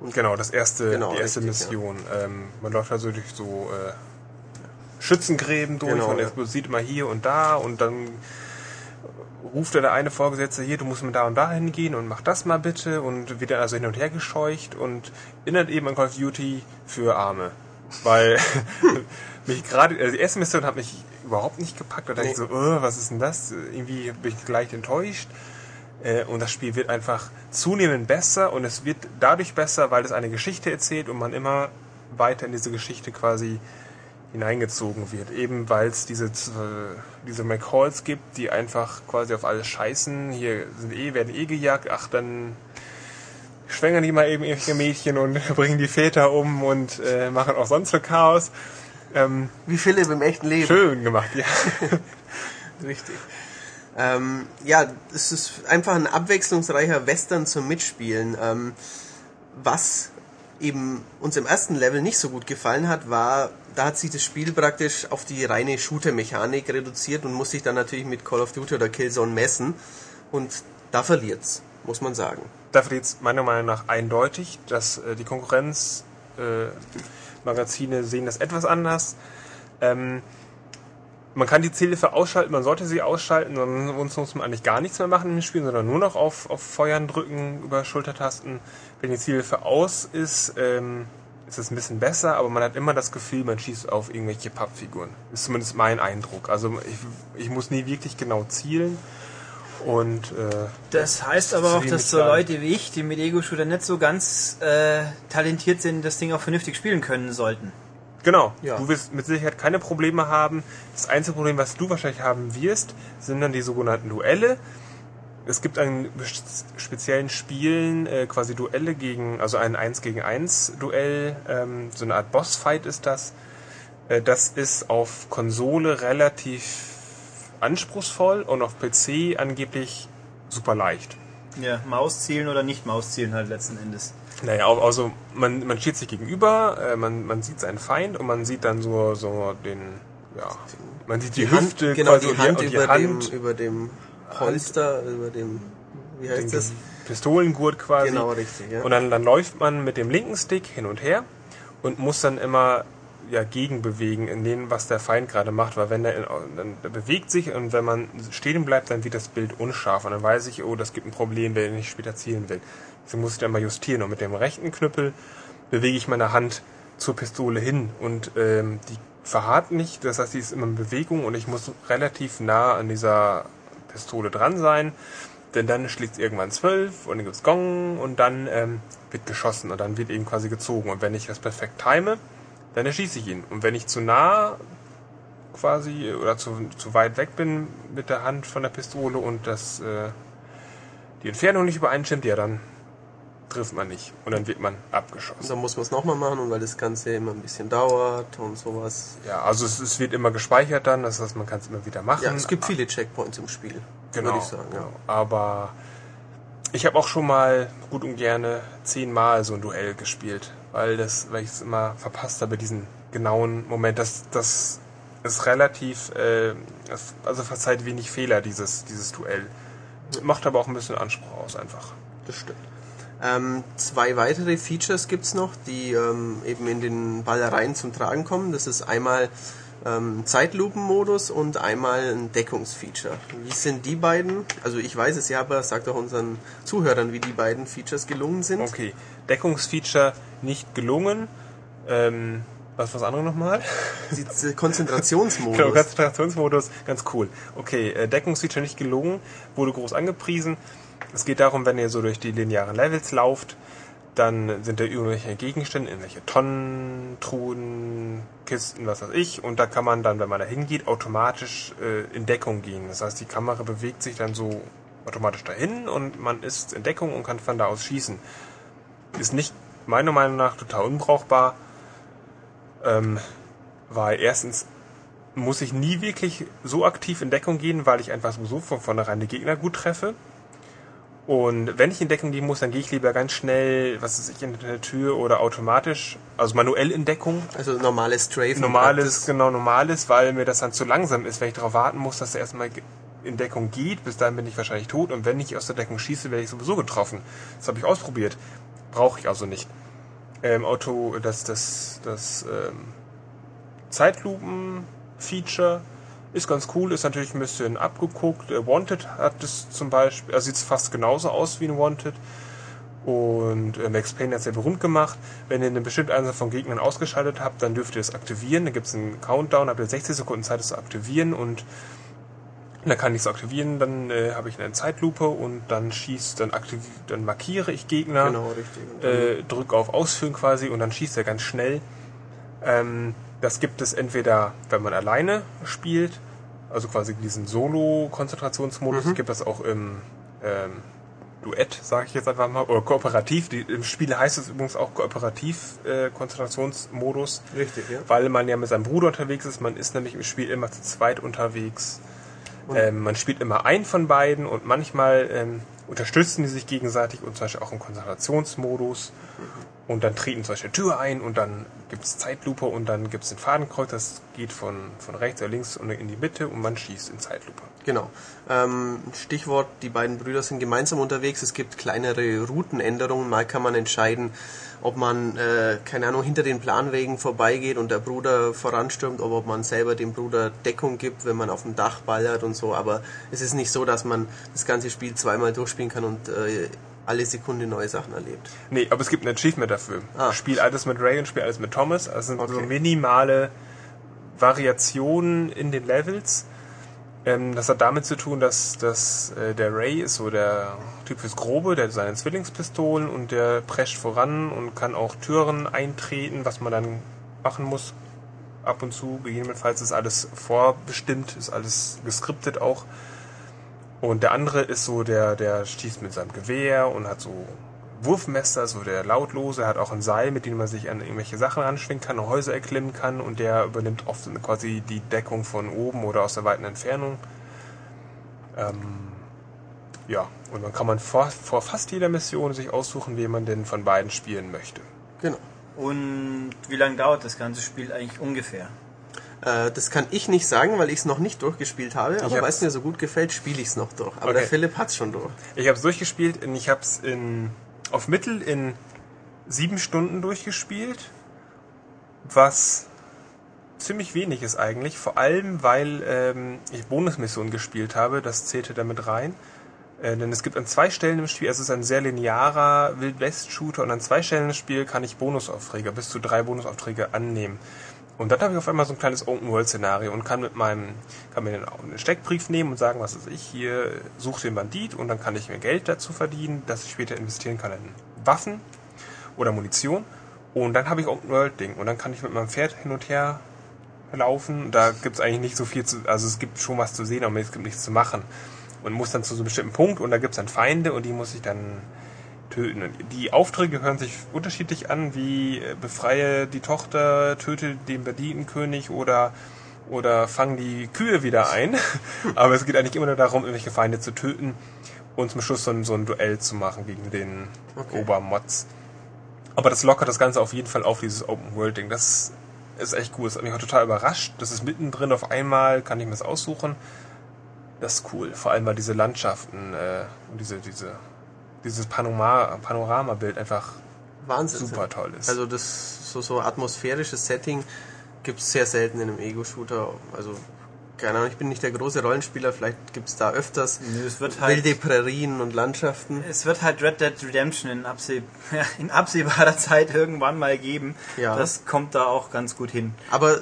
Und Genau, das erste, Genau, die erste richtig, Mission. Ähm, man läuft also durch so äh, Schützengräben durch Genau, und ja. sieht immer hier und da und dann ruft dann der eine Vorgesetzte hier, du musst mal da und da hingehen und mach das mal bitte und wird dann also hin und her gescheucht und erinnert eben an Call of Duty für Arme. Weil mich gerade, also die erste Mission hat mich überhaupt nicht gepackt. Da dachte ich so, oh, was ist denn das? Irgendwie bin ich gleich enttäuscht. Äh, Und das Spiel wird einfach zunehmend besser und es wird dadurch besser, weil es eine Geschichte erzählt und man immer weiter in diese Geschichte quasi hineingezogen wird. Eben weil es diese, diese McCalls gibt, die einfach quasi auf alles scheißen. Hier sind eh, werden eh gejagt, ach dann schwängern die mal eben ihre Mädchen und bringen die Väter um und äh, machen auch sonst so Chaos. Ähm, wie Philipp im echten Leben. schön gemacht, ja. Richtig. Ähm, ja, es ist einfach ein abwechslungsreicher Western zum Mitspielen. Ähm, was eben uns im ersten Level nicht so gut gefallen hat, war, da hat sich das Spiel praktisch auf die reine Shooter-Mechanik reduziert und muss sich dann natürlich mit Call of Duty oder Killzone messen. Und da verliert's, muss man sagen. Dafür jetzt meiner Meinung nach eindeutig, dass äh, die Konkurrenz äh, sehen das etwas anders. Ähm, man kann die Zielhilfe ausschalten, man sollte sie ausschalten, sonst muss man eigentlich gar nichts mehr machen im Spiel, sondern nur noch auf, auf Feuern drücken über Schultertasten. Wenn die Zielhilfe aus ist, ähm, ist es ein bisschen besser, aber man hat immer das Gefühl, man schießt auf irgendwelche Pappfiguren. Ist zumindest mein Eindruck. Also ich, ich muss nie wirklich genau zielen. Und äh, Das heißt aber auch, dass so. Leute wie ich, die mit Ego-Shooter nicht so ganz äh, talentiert sind, das Ding auch vernünftig spielen können sollten. Genau, Ja. du wirst mit Sicherheit keine Probleme haben. Das einzige Problem, was du wahrscheinlich haben wirst, sind dann die sogenannten Duelle. Es gibt an bes- speziellen Spielen äh, quasi Duelle gegen, also ein 1 gegen 1 Duell, ähm, so eine Art Bossfight ist das. Äh, das ist auf Konsole relativ anspruchsvoll und auf PC angeblich super leicht. Ja, Mauszielen oder nicht Mauszielen halt letzten Endes. Naja, also man, man steht sich gegenüber, äh, man, man sieht seinen Feind und man sieht dann so, so den, ja, man sieht die, Hüfte genau, quasi die und Hand, und die über, Hand, dem, über dem Polster, über dem, wie heißt das? Pistolengurt quasi. Genau, richtig, ja. Und dann, dann läuft man mit dem linken Stick hin und her und muss dann immer ja, gegenbewegen in dem, was der Feind gerade macht, weil wenn der, in, dann der bewegt sich und wenn man stehen bleibt, dann wird das Bild unscharf und dann weiß ich, oh, das gibt ein Problem, wenn ich später zielen will. Deswegen muss ich dann mal justieren und mit dem rechten Knüppel bewege ich meine Hand zur Pistole hin und ähm, die verharrt nicht, das heißt, die ist immer in Bewegung und ich muss relativ nah an dieser Pistole dran sein, denn dann schlägt es irgendwann zwölf und dann gibt's Gong und dann ähm, wird geschossen und dann wird eben quasi gezogen. Und wenn ich das perfekt time, dann erschieße ich ihn. Und wenn ich zu nah quasi oder zu, zu weit weg bin mit der Hand von der Pistole und das äh, die Entfernung nicht übereinstimmt, ja dann trifft man nicht. Und dann wird man abgeschossen. Dann muss man es nochmal machen und weil das Ganze immer ein bisschen dauert und sowas. Ja, also es, es wird immer gespeichert dann, das heißt, man kann es immer wieder machen. Ja, es gibt viele Checkpoints im Spiel, genau, würde ich sagen. Ja. genau. Aber ich habe auch schon mal gut und gerne zehnmal so ein Duell gespielt, weil das, weil ich es immer verpasst habe, diesen genauen Moment. Das, das ist relativ, äh, also verzeiht wenig Fehler, dieses, dieses Duell. Macht aber auch ein bisschen Anspruch aus einfach. Das stimmt. Ähm, zwei weitere Features gibt's noch, die ähm, eben in den Ballereien zum Tragen kommen. Das ist einmal ähm, Zeitlupenmodus und einmal ein Deckungsfeature. Wie sind die beiden? Also ich weiß es ja, aber sagt auch unseren Zuhörern, wie die beiden Features gelungen sind. Okay, Deckungsfeature nicht gelungen. Ähm, was war das andere nochmal? Konzentrationsmodus. Genau, Konzentrationsmodus, ganz cool. Okay, äh, Deckungsfeature nicht gelungen, wurde groß angepriesen. Es geht darum, wenn ihr so durch die linearen Levels lauft, dann sind da irgendwelche Gegenstände, irgendwelche Tonnen, Truhen, Kisten, was weiß ich. Und da kann man dann, wenn man da hingeht, automatisch äh, in Deckung gehen. Das heißt, die Kamera bewegt sich dann so automatisch dahin und man ist in Deckung und kann von da aus schießen. Ist nicht, meiner Meinung nach, total unbrauchbar. Ähm, weil erstens muss ich nie wirklich so aktiv in Deckung gehen, weil ich einfach so von vornherein die Gegner gut treffe. Und wenn ich in Deckung gehen muss, dann gehe ich lieber ganz schnell, was weiß ich, in der Tür oder automatisch, also manuell in Deckung. Also normales Strafe. Normales, genau, normales, weil mir das dann zu langsam ist, wenn ich darauf warten muss, dass er erstmal in Deckung geht. Bis dahin bin ich wahrscheinlich tot und wenn ich aus der Deckung schieße, werde ich sowieso getroffen. Das habe ich ausprobiert. Brauche ich also nicht. Ähm, Auto, das, das, das ähm, Zeitlupen-Feature ist ganz cool, ist natürlich ein bisschen abgeguckt. Äh, Wanted hat es zum Beispiel, also sieht fast genauso aus wie ein Wanted. Und äh, Max Payne hat es sehr berühmt gemacht. Wenn ihr eine bestimmte Anzahl von Gegnern ausgeschaltet habt, dann dürft ihr es aktivieren. Da gibt es einen Countdown, habt ihr 60 Sekunden Zeit, es zu aktivieren. Und dann kann ich es aktivieren, dann äh, habe ich eine Zeitlupe und dann schießt, dann aktiv, dann markiere ich Gegner Genau, richtig. Äh, drücke auf Ausführen quasi und dann schießt er ganz schnell. Ähm, das gibt es entweder, wenn man alleine spielt, also quasi diesen Solo-Konzentrationsmodus, Mhm. gibt das auch im ähm, Duett, sage ich jetzt einfach mal, oder kooperativ. Die, Im Spiel heißt es übrigens auch Kooperativ-Konzentrationsmodus, Richtig, ja. weil man ja mit seinem Bruder unterwegs ist. Man ist nämlich im Spiel immer zu zweit unterwegs. Ähm, man spielt immer einen von beiden und manchmal ähm, unterstützen die sich gegenseitig und zum Beispiel auch im Konzentrationsmodus. Und dann treten zum Beispiel Tür ein und dann gibt es Zeitlupe und dann gibt es den Fadenkreuz, das geht von, von rechts oder links und in die Mitte und man schießt in Zeitlupe. Genau. Ähm, Stichwort, die beiden Brüder sind gemeinsam unterwegs. Es gibt kleinere Routenänderungen. Mal kann man entscheiden, ob man, äh, keine Ahnung, hinter den Planwegen vorbeigeht und der Bruder voranstürmt, oder ob man selber dem Bruder Deckung gibt, wenn man auf dem Dach ballert und so. Aber es ist nicht so, dass man das ganze Spiel zweimal durchspielen kann und äh, alle Sekunde neue Sachen erlebt. Nee, aber es gibt ein Achievement dafür. Ah. Spiel alles mit Ray und spiel alles mit Thomas. Also sind so Okay. minimale Variationen in den Levels. Ähm, das hat damit zu tun, dass, dass äh, der Ray ist so der Typ fürs Grobe, der hat seine Zwillingspistolen und der prescht voran und kann auch Türen eintreten, was man dann machen muss. Ab und zu, gegebenenfalls ist alles vorbestimmt, ist alles geskriptet auch. Und der andere ist so der, der schießt mit seinem Gewehr und hat so Wurfmesser, so der lautlose, hat auch ein Seil, mit dem man sich an irgendwelche Sachen ranschwingen kann, Häuser erklimmen kann und der übernimmt oft quasi die Deckung von oben oder aus der weiten Entfernung. Ähm, ja, und dann kann man vor, vor fast jeder Mission sich aussuchen, wen man denn von beiden spielen möchte. Genau. Und wie lange dauert das ganze Spiel eigentlich ungefähr? Äh, das kann ich nicht sagen, weil ich es noch nicht durchgespielt habe. Aber weil es mir so gut gefällt, spiele ich es noch durch. Aber Okay. der Philipp hat es schon durch. Ich habe es durchgespielt und ich habe es in auf Mittel in sieben Stunden durchgespielt, was ziemlich wenig ist eigentlich. Vor allem, weil ähm, ich Bonusmissionen gespielt habe, das zählte damit rein. Äh, denn es gibt an zwei Stellen im Spiel, es ist ein sehr linearer Wild West Shooter und an zwei Stellen im Spiel kann ich Bonusaufträge, bis zu drei Bonusaufträge annehmen. Und dann habe ich auf einmal so ein kleines Open World Szenario und kann mit meinem, kann mir einen Steckbrief nehmen und sagen, was ist ich hier, suche den Bandit und dann kann ich mir Geld dazu verdienen, dass ich später investieren kann in Waffen oder Munition. Und dann habe ich Open World Ding und dann kann ich mit meinem Pferd hin und her laufen. Da gibt es eigentlich nicht so viel zu, also es gibt schon was zu sehen, aber es gibt nichts zu machen. Und muss dann zu so einem bestimmten Punkt und da gibt es dann Feinde und die muss ich dann töten. Die Aufträge hören sich unterschiedlich an, wie äh, befreie die Tochter, töte den Banditenkönig oder oder fang die Kühe wieder ein. Aber es geht eigentlich immer nur darum, irgendwelche Feinde zu töten und zum Schluss so ein, so ein Duell zu machen gegen den Okay. Obermods. Aber das lockert das Ganze auf jeden Fall auf, dieses Open-World-Ding. Das ist echt cool. Das hat mich auch total überrascht. Das ist mittendrin auf einmal, kann ich mir das aussuchen. Das ist cool. Vor allem, weil diese Landschaften äh, und diese, diese, dieses Panorama, Panoramabild einfach Wahnsinn. super toll ist. Also das so, so atmosphärisches Setting gibt es sehr selten in einem Ego-Shooter. Also, keine Ahnung, ich bin nicht der große Rollenspieler, vielleicht gibt es da öfters wird halt- wilde Prärien und Landschaften. Es wird halt Red Dead Redemption in, abseh in absehbarer Zeit irgendwann mal geben. Ja. Das kommt da auch ganz gut hin. Aber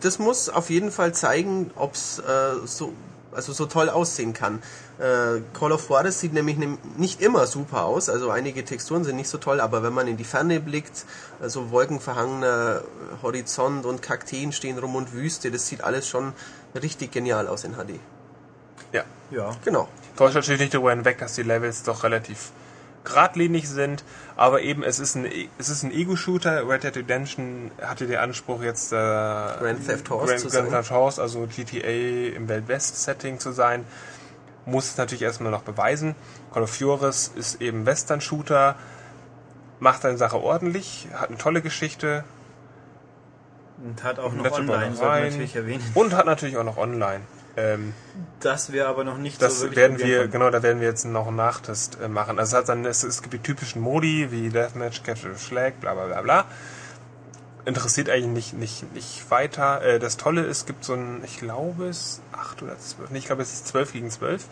das muss auf jeden Fall zeigen, ob es äh, so, also so toll aussehen kann. Äh, Call of Juarez sieht nämlich nicht immer super aus, also einige Texturen sind nicht so toll, aber wenn man in die Ferne blickt, also wolkenverhangener Horizont und Kakteen stehen rum und Wüste, das sieht alles schon richtig genial aus in HD. ja. Ja. Genau. Täuscht natürlich nicht darüber hinweg, dass die Levels doch relativ geradlinig sind, aber eben es ist ein E- es ist ein Ego-Shooter. Red Dead Redemption hatte den Anspruch jetzt äh, Grand Theft Horse Grand, zu Grand sein. Theft Horse, also GTA im Welt-West-Setting zu sein, muss es natürlich erstmal noch beweisen. Call of Juarez ist eben Western-Shooter, macht seine Sache ordentlich, hat eine tolle Geschichte Und hat auch noch nette online, Ballereien natürlich erwähnen. und hat natürlich auch noch online. Ähm, Das wir aber noch nicht Das so wirklich werden wir, genau, da werden wir jetzt noch einen Nachtest äh, machen. Also es hat dann, es, es gibt die typischen Modi wie Deathmatch, Catch and Schlag, bla bla bla bla. Interessiert eigentlich nicht, nicht, nicht weiter. Äh, das Tolle ist, es gibt so ein, ich glaube es 8 oder 12, nee, ich glaube es ist 12 gegen 12.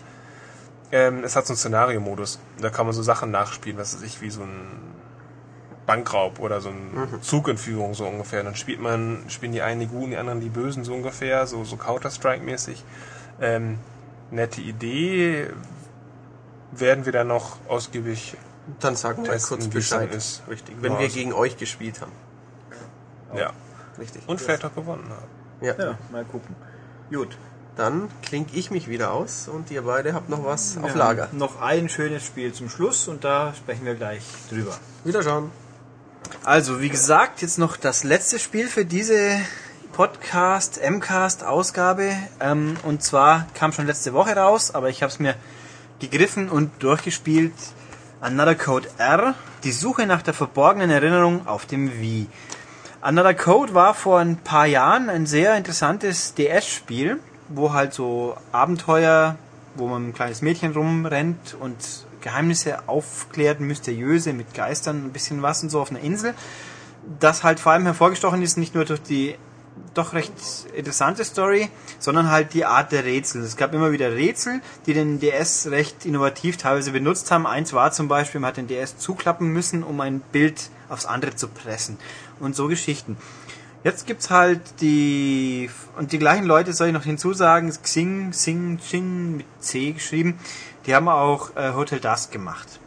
Ähm, es hat so einen Szenario-Modus. Da kann man so Sachen nachspielen, was weiß ich, wie so ein Bankraub oder so ein Zugentführung so ungefähr. Dann spielt man, spielen die einen die Guten, die anderen die Bösen so ungefähr, so, so Counter-Strike-mäßig. Ähm, nette Idee. Werden wir dann noch ausgiebig Dann sagen wir kurz Bescheid. ist. Richtig. Wenn wir also- gegen euch gespielt haben. Ja. Richtig. und vielleicht auch gewonnen haben. ja. Ja, mal gucken. Gut. Dann klinge ich mich wieder aus und ihr beide habt noch was auf Wir Lager. haben Noch ein schönes Spiel zum Schluss und da sprechen wir gleich drüber. Wiederschauen. Also, wie gesagt, jetzt noch das letzte Spiel für diese Podcast, MCast-Ausgabe. Ähm, und zwar kam schon letzte Woche raus, aber ich habe es mir gegriffen und durchgespielt. Another Code R, die Suche nach der verborgenen Erinnerung auf dem Wii. Another Code war vor ein paar Jahren ein sehr interessantes DS-Spiel, wo halt so Abenteuer, wo man ein kleines Mädchen rumrennt und Geheimnisse aufklärt, mysteriöse mit Geistern, ein bisschen was und so auf einer Insel. Das halt vor allem hervorgestochen ist, nicht nur durch die doch recht interessante Story, sondern halt die Art der Rätsel. Es gab immer wieder Rätsel, die den DS recht innovativ teilweise benutzt haben. Eins war zum Beispiel, man hat den DS zuklappen müssen, um ein Bild aufs andere zu pressen. Und so Geschichten. Jetzt gibt's halt die, und die gleichen Leute soll ich noch hinzusagen, Xing, Sing, Xing mit C geschrieben, die haben auch äh, Hotel Dusk gemacht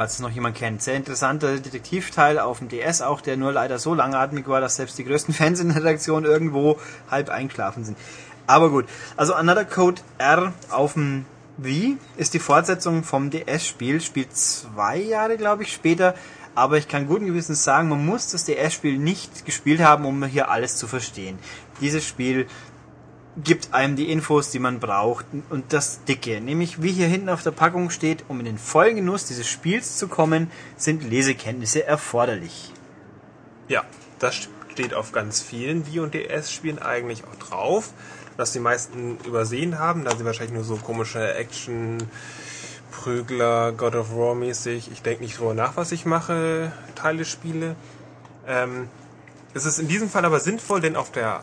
falls es noch jemand kennt. Sehr interessanter Detektivteil auf dem DS auch, der nur leider so langatmig war, dass selbst die größten Fans in der Redaktion irgendwo halb eingeschlafen sind. Aber gut, also Another Code R auf dem Wii ist die Fortsetzung vom DS-Spiel, spielt zwei Jahre, glaube ich, später. Aber ich kann guten Gewissens sagen, man muss das DS-Spiel nicht gespielt haben, um hier alles zu verstehen. Dieses Spiel gibt einem die Infos, die man braucht und das Dicke. Nämlich, wie hier hinten auf der Packung steht, um in den vollen Genuss dieses Spiels zu kommen, sind Lesekenntnisse erforderlich. Ja, das steht auf ganz vielen Wii und DS-Spielen eigentlich auch drauf, was die meisten übersehen haben, da sie wahrscheinlich nur so komische Action, Prügler, God of War mäßig, ich denke nicht drüber nach, was ich mache, Teile spiele. Ähm, es ist in diesem Fall aber sinnvoll, denn auf der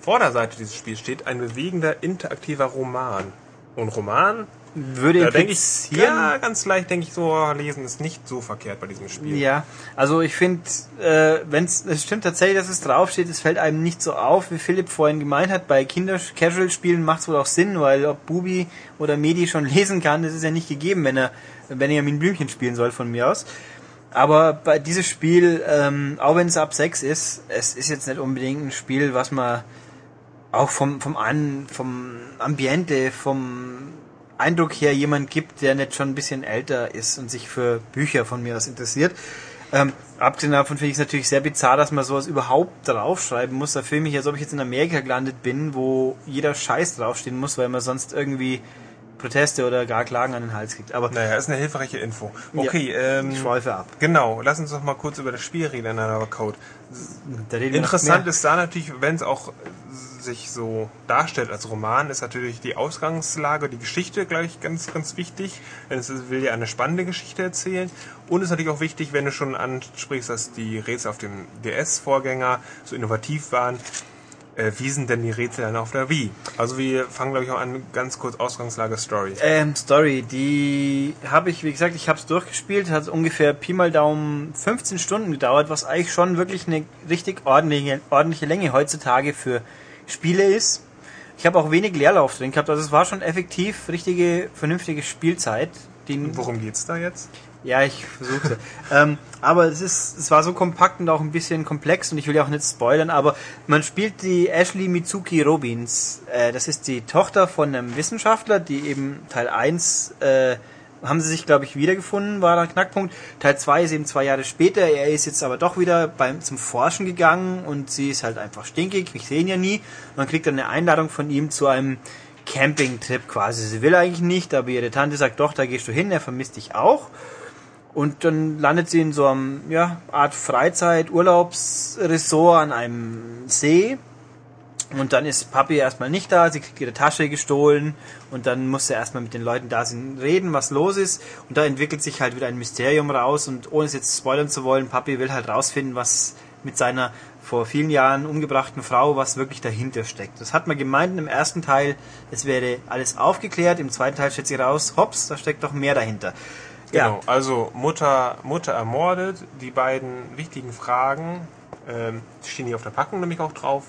Vorderseite dieses Spiels steht ein bewegender, interaktiver Roman. Und Roman, Würde da denke ich, implizieren, ja, ganz leicht denke ich so, oh, lesen ist nicht so verkehrt bei diesem Spiel. Ja, also ich finde, äh, wenn es stimmt tatsächlich, dass es draufsteht, es fällt einem nicht so auf, wie Philipp vorhin gemeint hat. Bei Kinder-Casual-Spielen macht es wohl auch Sinn, weil ob Bubi oder Medi schon lesen kann, das ist ja nicht gegeben, wenn er wenn er mit Blümchen spielen soll von mir aus. Aber bei dieses Spiel, ähm, auch wenn es ab 6 ist, es ist jetzt nicht unbedingt ein Spiel, was man auch vom vom An, vom Ambiente, vom Eindruck her jemand gibt, der nicht schon ein bisschen älter ist und sich für Bücher von mir aus interessiert. Ähm, abgesehen davon finde ich es natürlich sehr bizarr, dass man sowas überhaupt draufschreiben muss. Da fühle ich mich, als ob ich jetzt in Amerika gelandet bin, wo jeder Scheiß draufstehen muss, weil man sonst irgendwie Proteste oder gar Klagen an den Hals kriegt. Aber Naja, ist eine hilfreiche Info. Okay, ja, ähm, ich schweife ab. genau. Lass uns doch mal kurz über das Spiel reden Another Code. Interessant ist da natürlich, wenn es auch sich so darstellt als Roman, ist natürlich die Ausgangslage, die Geschichte gleich ganz, ganz wichtig. Denn es will ja eine spannende Geschichte erzählen. Und es ist natürlich auch wichtig, wenn du schon ansprichst, dass die Rätsel auf dem DS-Vorgänger so innovativ waren. Äh, wie sind denn die Rätsel dann auf der Wii? Also wir fangen, glaube ich, auch an, ganz kurz Ausgangslage Story. Ähm, Story, die habe ich, wie gesagt, ich habe es durchgespielt, hat ungefähr Pi mal Daumen 15 Stunden gedauert, was eigentlich schon wirklich eine richtig ordentliche, ordentliche Länge heutzutage für Spiele ist. Ich habe auch wenig Leerlauf drin gehabt, also es war schon effektiv richtige, vernünftige Spielzeit. Die, Worum geht's da jetzt? Ja, ich versuchte. ähm, aber es ist, es war so kompakt und auch ein bisschen komplex und ich will ja auch nicht spoilern, aber man spielt die Ashley Mitsuki Robins. Äh, das ist die Tochter von einem Wissenschaftler, die eben Teil 1 äh, haben sie sich, glaube ich, wiedergefunden, war der Knackpunkt. Teil 2 ist eben zwei Jahre später. Er ist jetzt aber doch wieder beim, zum Forschen gegangen und sie ist halt einfach stinkig. Ich sehe ihn ja nie. Man kriegt dann eine Einladung von ihm zu einem Campingtrip quasi. Sie will eigentlich nicht, aber ihre Tante sagt, doch, da gehst du hin, er vermisst dich auch. Und dann landet sie in so einem ja, Art Freizeit-Urlaubsresort an einem See. Und dann ist Papi erstmal nicht da, sie kriegt ihre Tasche gestohlen und dann muss sie erstmal mit den Leuten da sind, reden, was los ist. Und da entwickelt sich halt wieder ein Mysterium raus und ohne es jetzt spoilern zu wollen, Papi will halt rausfinden, was mit seiner vor vielen Jahren umgebrachten Frau, was wirklich dahinter steckt. Das hat man gemeint im ersten Teil, es wäre alles aufgeklärt, im zweiten Teil stellt sich raus, hops, da steckt doch mehr dahinter. Genau, also Mutter, Mutter ermordet, die beiden wichtigen Fragen ähm, stehen hier auf der Packung nämlich auch drauf.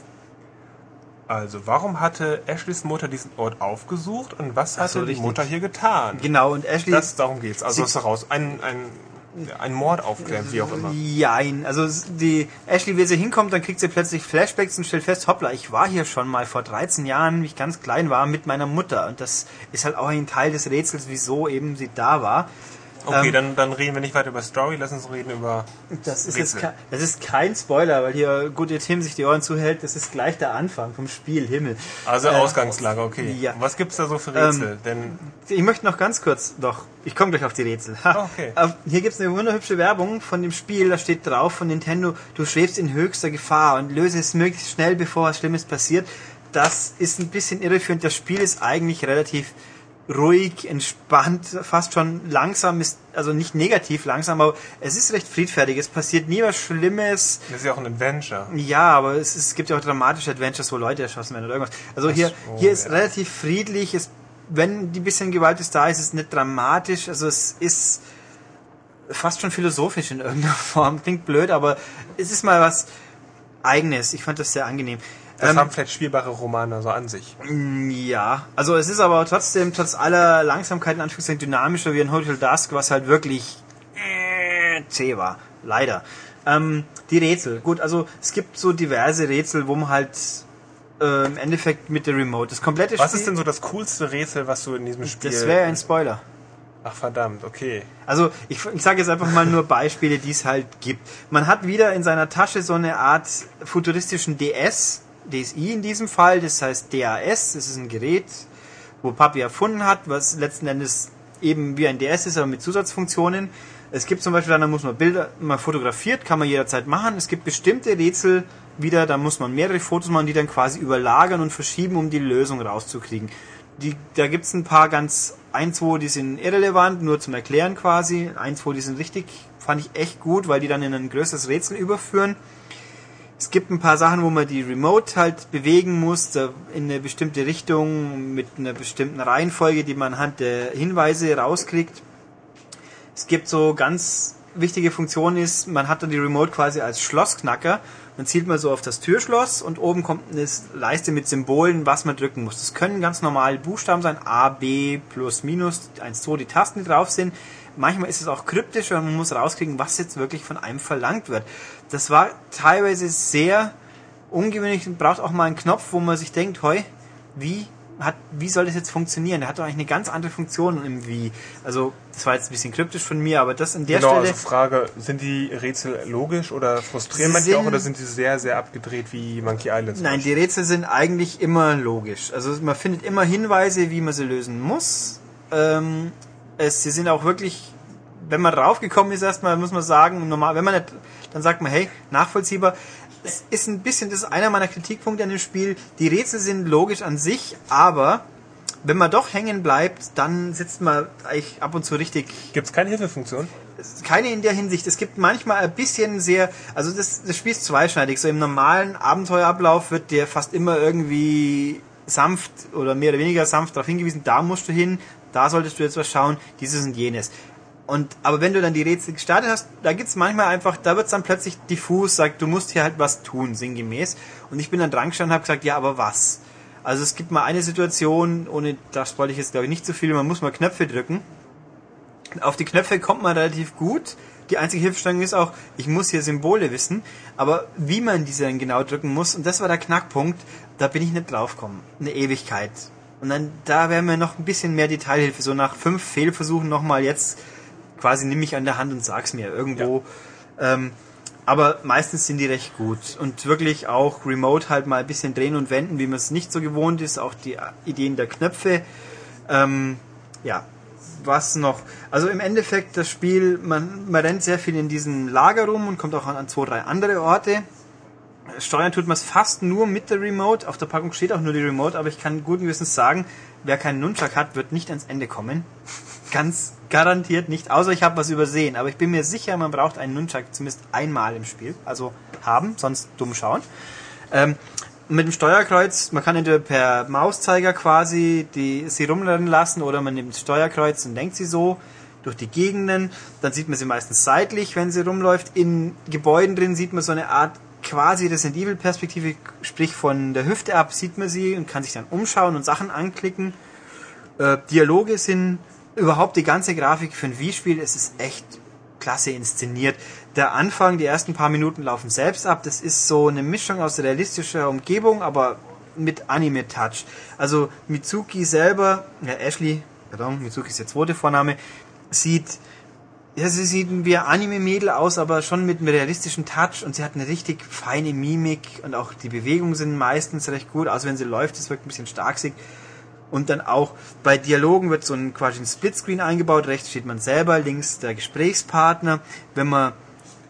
Also, warum hatte Ashleys Mutter diesen Ort aufgesucht und was hatte so, die. Mutter hier getan? Genau, und Ashley... Das, darum geht's. Also, ist heraus. Ein, ein, ein Mord aufklären, wie auch immer. Jein. Also die Ashley, wie sie hinkommt, dann kriegt sie plötzlich Flashbacks und stellt fest, hoppla, ich war hier schon mal vor 13 Jahren, wie ich ganz klein war, mit meiner Mutter. Und das ist halt auch ein Teil des Rätsels, wieso eben sie da war. Okay, Ähm, dann, dann reden wir nicht weiter über Story, lass uns reden über Das ist, jetzt kein, das ist kein Spoiler, weil hier gut der Tim sich die Ohren zuhält. Das ist gleich der Anfang vom Spiel, Himmel. Also Äh, Ausgangslage, okay. ja. Was gibt's da so für Rätsel? Denn Ich möchte noch ganz kurz, doch, ich komme gleich auf die Rätsel. Ha. Okay. Auf- Hier gibt's eine wunderhübsche Werbung von dem Spiel, da steht drauf von Nintendo, du schwebst in höchster Gefahr und löse es möglichst schnell, bevor was Schlimmes passiert. Das ist ein bisschen irreführend. Das Spiel ist eigentlich relativ ruhig, entspannt, fast schon langsam ist, also nicht negativ langsam, aber es ist recht friedfertig. Es passiert nie was Schlimmes. das ist ja auch ein Adventure. Ja, aber es, ist, es gibt ja auch dramatische Adventures, wo Leute erschossen werden oder irgendwas. Also hier, so, hier ist ja. relativ friedlich. Es, wenn die bisschen Gewalt ist da, ist es nicht dramatisch. Also es ist fast schon philosophisch in irgendeiner Form. Klingt blöd, aber es ist mal was Eigenes. Ich fand das sehr angenehm. Das Ähm, haben vielleicht spielbare Romane so an sich. ja, also es ist aber trotzdem, trotz aller Langsamkeit in Anführungszeichen dynamischer wie ein Hotel Dusk, was halt wirklich äh, zäh war. Leider. Ähm, die Rätsel. Gut, also es gibt so diverse Rätsel, wo man halt äh, im Endeffekt mit der Remote das komplette Was Spiel... ist denn so das coolste Rätsel, was du in diesem Spiel... Das wäre ein Spoiler. Ach verdammt, okay. Also ich, ich sage jetzt einfach mal nur Beispiele, die es halt gibt. Man hat wieder in seiner Tasche so eine Art futuristischen DS, DSi in diesem Fall, das heißt DAS, das ist ein Gerät, wo Papi erfunden hat, was letzten Endes eben wie ein DS ist, aber mit Zusatzfunktionen. Es gibt zum Beispiel, dann da muss man Bilder, man fotografiert, kann man jederzeit machen. Es gibt bestimmte Rätsel wieder, da muss man mehrere Fotos machen, die dann quasi überlagern und verschieben, um die Lösung rauszukriegen. Die, da gibt's ein paar ganz, ein, zwei, die sind irrelevant, nur zum Erklären quasi. Ein, zwei, die sind richtig, fand ich echt gut, weil die dann in ein größeres Rätsel überführen. Es gibt ein paar Sachen, wo man die Remote halt bewegen muss, in eine bestimmte Richtung, mit einer bestimmten Reihenfolge, die man anhand der Hinweise rauskriegt. Es gibt so ganz wichtige Funktion ist, man hat dann die Remote quasi als Schlossknacker. Dann zielt man so auf das Türschloss und oben kommt eine Leiste mit Symbolen, was man drücken muss. Das können ganz normal Buchstaben sein, A, B, plus, minus, 1, 2, die Tasten, die drauf sind. Manchmal ist es auch kryptisch und man muss rauskriegen, was jetzt wirklich von einem verlangt wird. Das war teilweise sehr ungewöhnlich und braucht auch mal einen Knopf, wo man sich denkt, heu, wie hat, wie soll das jetzt funktionieren? Der hat doch eigentlich eine ganz andere Funktion im Wie. Also, das war jetzt ein bisschen kryptisch von mir, aber das an der genau, Stelle. also Frage, sind die Rätsel logisch oder frustrieren Sie manche auch oder sind die sehr, sehr abgedreht wie Monkey Island? Nein, die? Rätsel sind eigentlich immer logisch. Also man findet immer Hinweise, wie man sie lösen muss. Ähm, es, sie sind auch wirklich, wenn man draufgekommen ist, erstmal muss man sagen, normal, wenn man nicht, dann sagt man, hey, nachvollziehbar. Es ist ein bisschen, das ist einer meiner Kritikpunkte an dem Spiel. Die Rätsel sind logisch an sich, aber wenn man doch hängen bleibt, dann sitzt man eigentlich ab und zu richtig Gibt's keine Hilfefunktion? keine in der Hinsicht. Es gibt manchmal ein bisschen sehr, also das, das Spiel ist zweischneidig. So im normalen Abenteuerablauf wird dir fast immer irgendwie sanft oder mehr oder weniger sanft darauf hingewiesen, da musst du hin, da solltest du jetzt was schauen, dieses und jenes. Und, aber wenn du dann die Rätsel gestartet hast, da gibt's manchmal einfach, da wird's dann plötzlich diffus, sagt, du musst hier halt was tun, sinngemäß. Und ich bin dann dran gestanden und habe gesagt, ja, aber was? Also es gibt mal eine Situation, ohne, da spoil ich jetzt glaube ich nicht so viel, man muss mal Knöpfe drücken. Auf die Knöpfe kommt man relativ gut. Die einzige Hilfestellung ist auch, ich muss hier Symbole wissen, aber wie man diese dann genau drücken muss, und das war der Knackpunkt, da bin ich nicht draufgekommen. Eine Ewigkeit. Und dann, da wäre mir noch ein bisschen mehr Detailhilfe. So nach fünf Fehlversuchen nochmal jetzt quasi nimm mich an der Hand und sag's mir irgendwo. Ähm, aber meistens sind die recht gut. Und wirklich auch remote halt mal ein bisschen drehen und wenden, wie man es nicht so gewohnt ist. Auch die Ideen der Knöpfe. Ähm, ja, was noch? Also im Endeffekt das Spiel, man, man rennt sehr viel in diesem Lager rum und kommt auch an, an zwei, drei andere Orte. Steuern tut man es fast nur mit der Remote. Auf der Packung steht auch nur die Remote, aber ich kann guten Gewissens sagen, wer keinen Nunchuck hat, wird nicht ans Ende kommen. Ganz garantiert nicht, außer ich habe was übersehen. Aber ich bin mir sicher, man braucht einen Nunchuck zumindest einmal im Spiel. Also haben, sonst dumm schauen. Ähm, mit dem Steuerkreuz, man kann entweder per Mauszeiger quasi die, sie rumrennen lassen oder man nimmt das Steuerkreuz und lenkt sie so durch die Gegenden. Dann sieht man sie meistens seitlich, wenn sie rumläuft. In Gebäuden drin sieht man so eine Art quasi Resident Evil Perspektive, sprich von der Hüfte ab sieht man sie und kann sich dann umschauen und Sachen anklicken. Äh, Dialoge sind überhaupt die ganze Grafik für ein Wii-Spiel, es ist echt klasse inszeniert. Der Anfang, die ersten paar Minuten laufen selbst ab. Das ist so eine Mischung aus realistischer Umgebung, aber mit Anime-Touch. Also Mitsuki selber, ja Ashley, pardon, Mitsuki ist der zweite Vorname, sieht, ja, sie sieht wie ein Anime-Mädel aus, aber schon mit einem realistischen Touch und sie hat eine richtig feine Mimik und auch die Bewegungen sind meistens recht gut, also wenn sie läuft, das wirkt ein bisschen starksig. Und dann auch bei Dialogen wird so ein quasi ein Splitscreen eingebaut. Rechts steht man selber, links der Gesprächspartner. Wenn man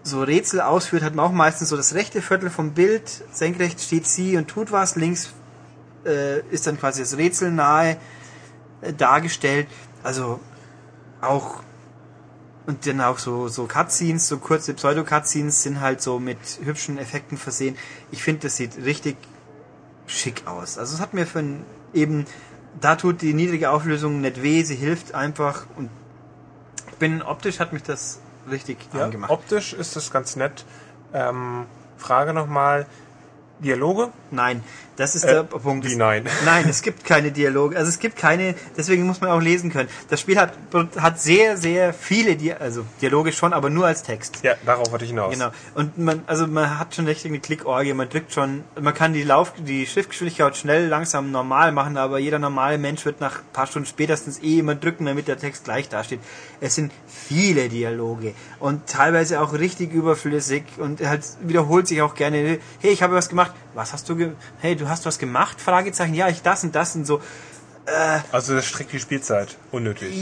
so Rätsel ausführt, hat man auch meistens so das rechte Viertel vom Bild. Senkrecht steht sie und tut was. Links äh, ist dann quasi das Rätsel nahe äh, dargestellt. Also auch und dann auch so, so Cutscenes, so kurze Pseudo-Cutscenes sind halt so mit hübschen Effekten versehen. Ich finde, das sieht richtig schick aus. Also es hat mir für ein, eben, da tut die niedrige Auflösung nicht weh, sie hilft einfach und ich bin optisch hat mich das richtig Ja, angemacht. optisch ist das ganz nett. Ähm, Frage nochmal, Dialoge? Nein, das ist Äh, der Punkt. wie nein? Nein, es gibt keine Dialoge. Also es gibt keine, deswegen muss man auch lesen können. Das Spiel hat, hat sehr, sehr viele, Di also Dialoge schon, aber nur als Text. Ja, darauf wollte ich hinaus. Genau. Und man, also man hat schon richtig eine Klickorgie, man drückt schon, man kann die Lauf, die Schriftgeschwindigkeit schnell, langsam, normal machen, aber jeder normale Mensch wird nach ein paar Stunden spätestens eh immer drücken, damit der Text gleich dasteht. Es sind viele Dialoge und teilweise auch richtig überflüssig und halt wiederholt sich auch gerne, hey, ich habe was gemacht, was hast du hey, du hast was gemacht? Fragezeichen, ja, ich das und das und so. Also das streckt die Spielzeit unnötig.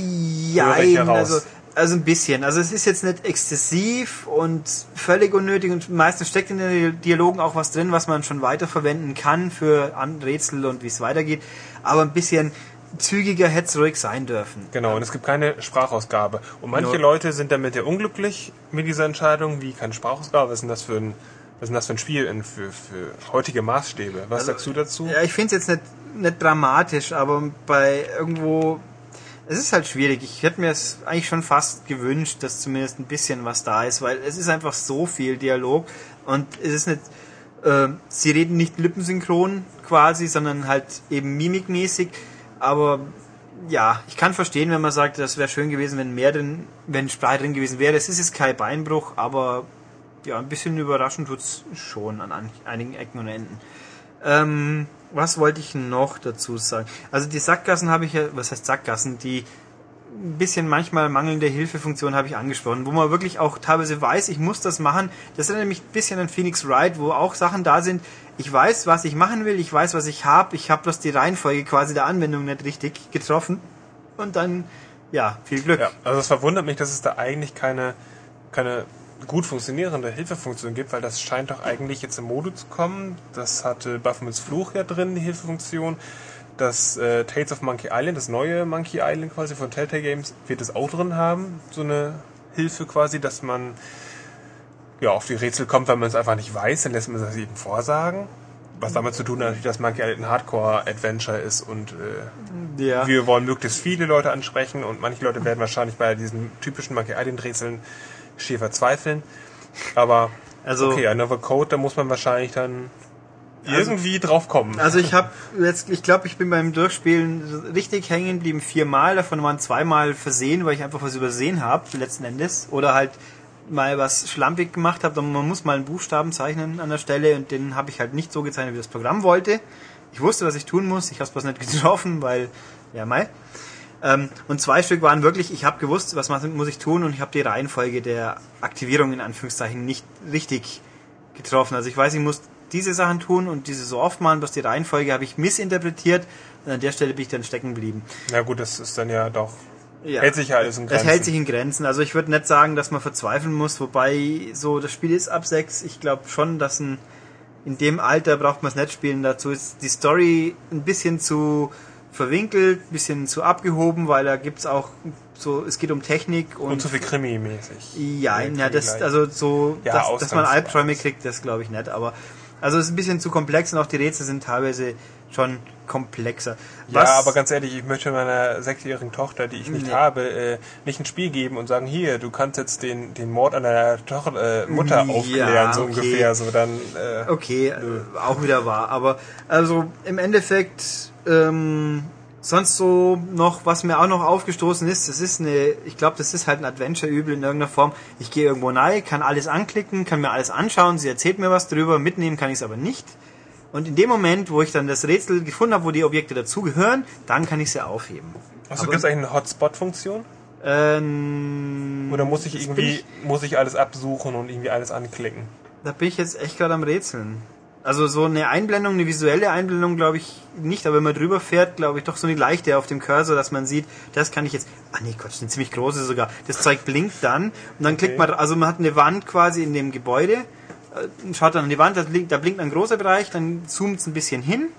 Ja, also, also ein bisschen. Also es ist jetzt nicht exzessiv und völlig unnötig und meistens steckt in den Dialogen auch was drin, was man schon weiterverwenden kann für Rätsel und wie es weitergeht. Aber ein bisschen zügiger hätte es ruhig sein dürfen. Genau, und es gibt keine Sprachausgabe. Und manche Nur- Leute sind damit ja unglücklich mit dieser Entscheidung, wie keine Sprachausgabe, was ist denn das für ein, was ist denn das für ein Spiel in, für, für heutige Maßstäbe? Was sagst du dazu? Ja, ich finde es jetzt nicht, nicht dramatisch, aber bei irgendwo, es ist halt schwierig. Ich hätte mir es eigentlich schon fast gewünscht, dass zumindest ein bisschen was da ist, weil es ist einfach so viel Dialog und es ist nicht, äh, sie reden nicht lippensynchron quasi, sondern halt eben mimikmäßig, aber ja, ich kann verstehen, wenn man sagt, das wäre schön gewesen, wenn mehr drin, wenn Sprache drin gewesen wäre. Es ist jetzt kein Beinbruch, aber ja, ein bisschen überraschend tut's schon an einigen Ecken und Enden. Ähm, was wollte ich noch dazu sagen? Also die Sackgassen habe ich ja, was heißt Sackgassen? Die ein bisschen manchmal mangelnde Hilfefunktion habe ich angesprochen, wo man wirklich auch teilweise weiß, ich muss das machen. Das erinnert mich ein bisschen an Phoenix Wright, wo auch Sachen da sind. Ich weiß, was ich machen will, ich weiß, was ich habe, ich habe bloß die Reihenfolge quasi der Anwendung nicht richtig getroffen. Und dann, ja, viel Glück. Ja, also es verwundert mich, dass es da eigentlich keine, keine gut funktionierende Hilfefunktion gibt, weil das scheint doch eigentlich jetzt im Mode zu kommen. Das hatte Baphomets Fluch ja drin, die Hilfefunktion. Das äh, Tales of Monkey Island, das neue Monkey Island quasi von Telltale Games, wird es auch drin haben. So eine Hilfe quasi, dass man ja auf die Rätsel kommt, wenn man es einfach nicht weiß, dann lässt man das eben vorsagen. Was damit zu tun hat, natürlich, dass Monkey Island ein Hardcore-Adventure ist und äh, Ja. wir wollen möglichst viele Leute ansprechen und manche Leute werden wahrscheinlich bei diesen typischen Monkey Island Rätseln schier verzweifeln. Aber Also- okay, Another Code, da muss man wahrscheinlich dann irgendwie drauf kommen. Also ich habe jetzt, ich glaube, ich bin beim Durchspielen richtig hängen geblieben viermal, davon waren zweimal versehen, weil ich einfach was übersehen habe, letzten Endes. Oder halt mal was schlampig gemacht habe, man muss mal einen Buchstaben zeichnen an der Stelle und den habe ich halt nicht so gezeichnet, wie das Programm wollte. Ich wusste, was ich tun muss, ich habe es bloß nicht getroffen, weil, ja, mai. Ähm, und zwei Stück waren wirklich, ich habe gewusst, was muss ich tun und ich habe die Reihenfolge der Aktivierung in Anführungszeichen nicht richtig getroffen. Also ich weiß, ich muss diese Sachen tun und diese so oft machen, bloß die Reihenfolge habe ich missinterpretiert und an der Stelle bin ich dann stecken geblieben. Na gut, das ist dann ja doch. Ja. Hält sich ja alles in Es Grenzen. hält sich in Grenzen. Also ich würde nicht sagen, dass man verzweifeln muss, wobei so das Spiel ist ab 6. Ich glaube schon, dass ein, in dem Alter braucht man es nicht spielen. Dazu ist die Story ein bisschen zu verwinkelt, ein bisschen zu abgehoben, weil da gibt's auch so, es geht um Technik und, Und zu viel Krimi-mäßig. ja, Ja, ja, das, also so, Ja, dass, dass man. Albträume kriegt, das glaube ich nicht. Aber also es ist ein bisschen zu komplex und auch die Rätsel sind teilweise schon komplexer. Ja, aber ganz ehrlich, ich möchte meiner sechsjährigen Tochter, die ich nicht Nee. habe, äh, nicht ein Spiel geben und sagen, hier, du kannst jetzt den, den Mord an deiner Tochter, äh, Mutter Ja, aufklären, so okay. ungefähr. So dann, äh, Okay, äh, auch wieder wahr. Aber also im Endeffekt ähm, sonst so noch, was mir auch noch aufgestoßen ist, das ist eine, ich glaube, das ist halt ein Adventure-Übel in irgendeiner Form. Ich gehe irgendwo rein, kann alles anklicken, kann mir alles anschauen, sie erzählt mir was drüber, mitnehmen kann ich es aber nicht. Und in dem Moment, wo ich dann das Rätsel gefunden habe, wo die Objekte dazugehören, dann kann ich sie aufheben. achso, aber- gibt es eigentlich eine Hotspot-Funktion? Ähm, Oder muss ich irgendwie, ich- muss ich alles absuchen und irgendwie alles anklicken? Da bin ich jetzt echt gerade am Rätseln. Also so eine Einblendung, eine visuelle Einblendung glaube ich nicht, aber wenn man drüber fährt, glaube ich doch so eine leichte auf dem Cursor, dass man sieht, das kann ich jetzt, ah nee, Gott, eine ziemlich große sogar. Das Zeug blinkt dann und dann klickt man, also man hat eine Wand quasi in dem Gebäude, äh, schaut dann an die Wand, da blinkt, da blinkt ein großer Bereich, dann zoomt es ein bisschen hin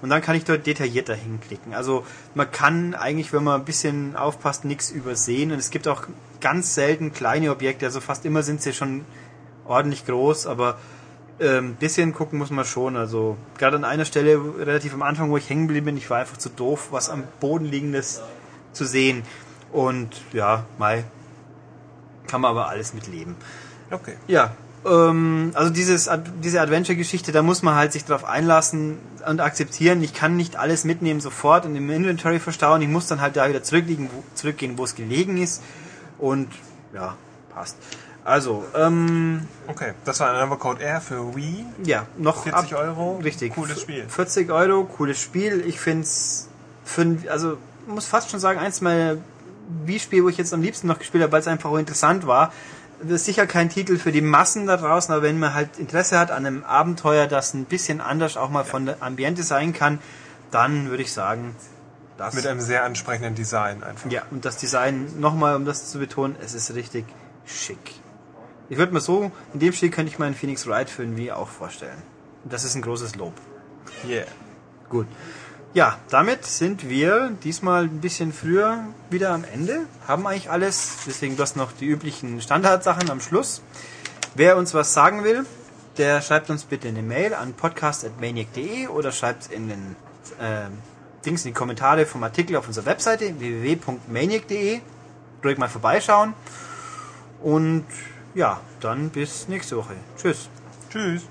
und dann kann ich dort detaillierter hinklicken. Also man kann eigentlich, wenn man ein bisschen aufpasst, nichts übersehen und es gibt auch ganz selten kleine Objekte, also fast immer sind sie schon ordentlich groß, aber ähm, bisschen gucken muss man schon. Also gerade an einer Stelle relativ am Anfang, wo ich hängen geblieben bin, ich war einfach zu doof, was am Boden liegendes zu sehen. Und ja, Mai kann man aber alles mitleben. Okay. Ja, ähm, also dieses, diese Adventure-Geschichte, da muss man halt sich drauf einlassen und akzeptieren. Ich kann nicht alles mitnehmen sofort und im Inventory verstauen. Ich muss dann halt da wieder zurückliegen, wo, zurückgehen, wo es gelegen ist. Und ja, passt. Also, ähm, Okay, das war ein Another Code R für Wii. ja, noch 40 ab, Euro. Richtig. Cooles Spiel. 40 Euro, cooles Spiel. Ich find's für, ein- also muss fast schon sagen, eins meiner Wii-Spiele, wo ich jetzt am liebsten noch gespielt habe, weil es einfach auch interessant war. Das ist sicher kein Titel für die Massen da draußen, aber wenn man halt Interesse hat an einem Abenteuer, das ein bisschen anders auch mal von der Ambiente sein kann, dann würde ich sagen, das. Mit einem sehr ansprechenden Design einfach. ja, und das Design, nochmal um das zu betonen, es ist richtig schick. Ich würde mir so, in dem Spiel könnte ich mir einen Phoenix Wright für ein Wii auch vorstellen. Das ist ein großes Lob. Yeah. Gut. Ja, damit sind wir diesmal ein bisschen früher wieder am Ende. Haben eigentlich alles. Deswegen bloß noch die üblichen Standardsachen am Schluss. Wer uns was sagen will, der schreibt uns bitte eine Mail an podcast.maniac.de oder schreibt in den ähm, Dings in die Kommentare vom Artikel auf unserer Webseite www.maniac.de. Ruhig mal vorbeischauen. Und ja, dann bis nächste Woche. Tschüss. Tschüss.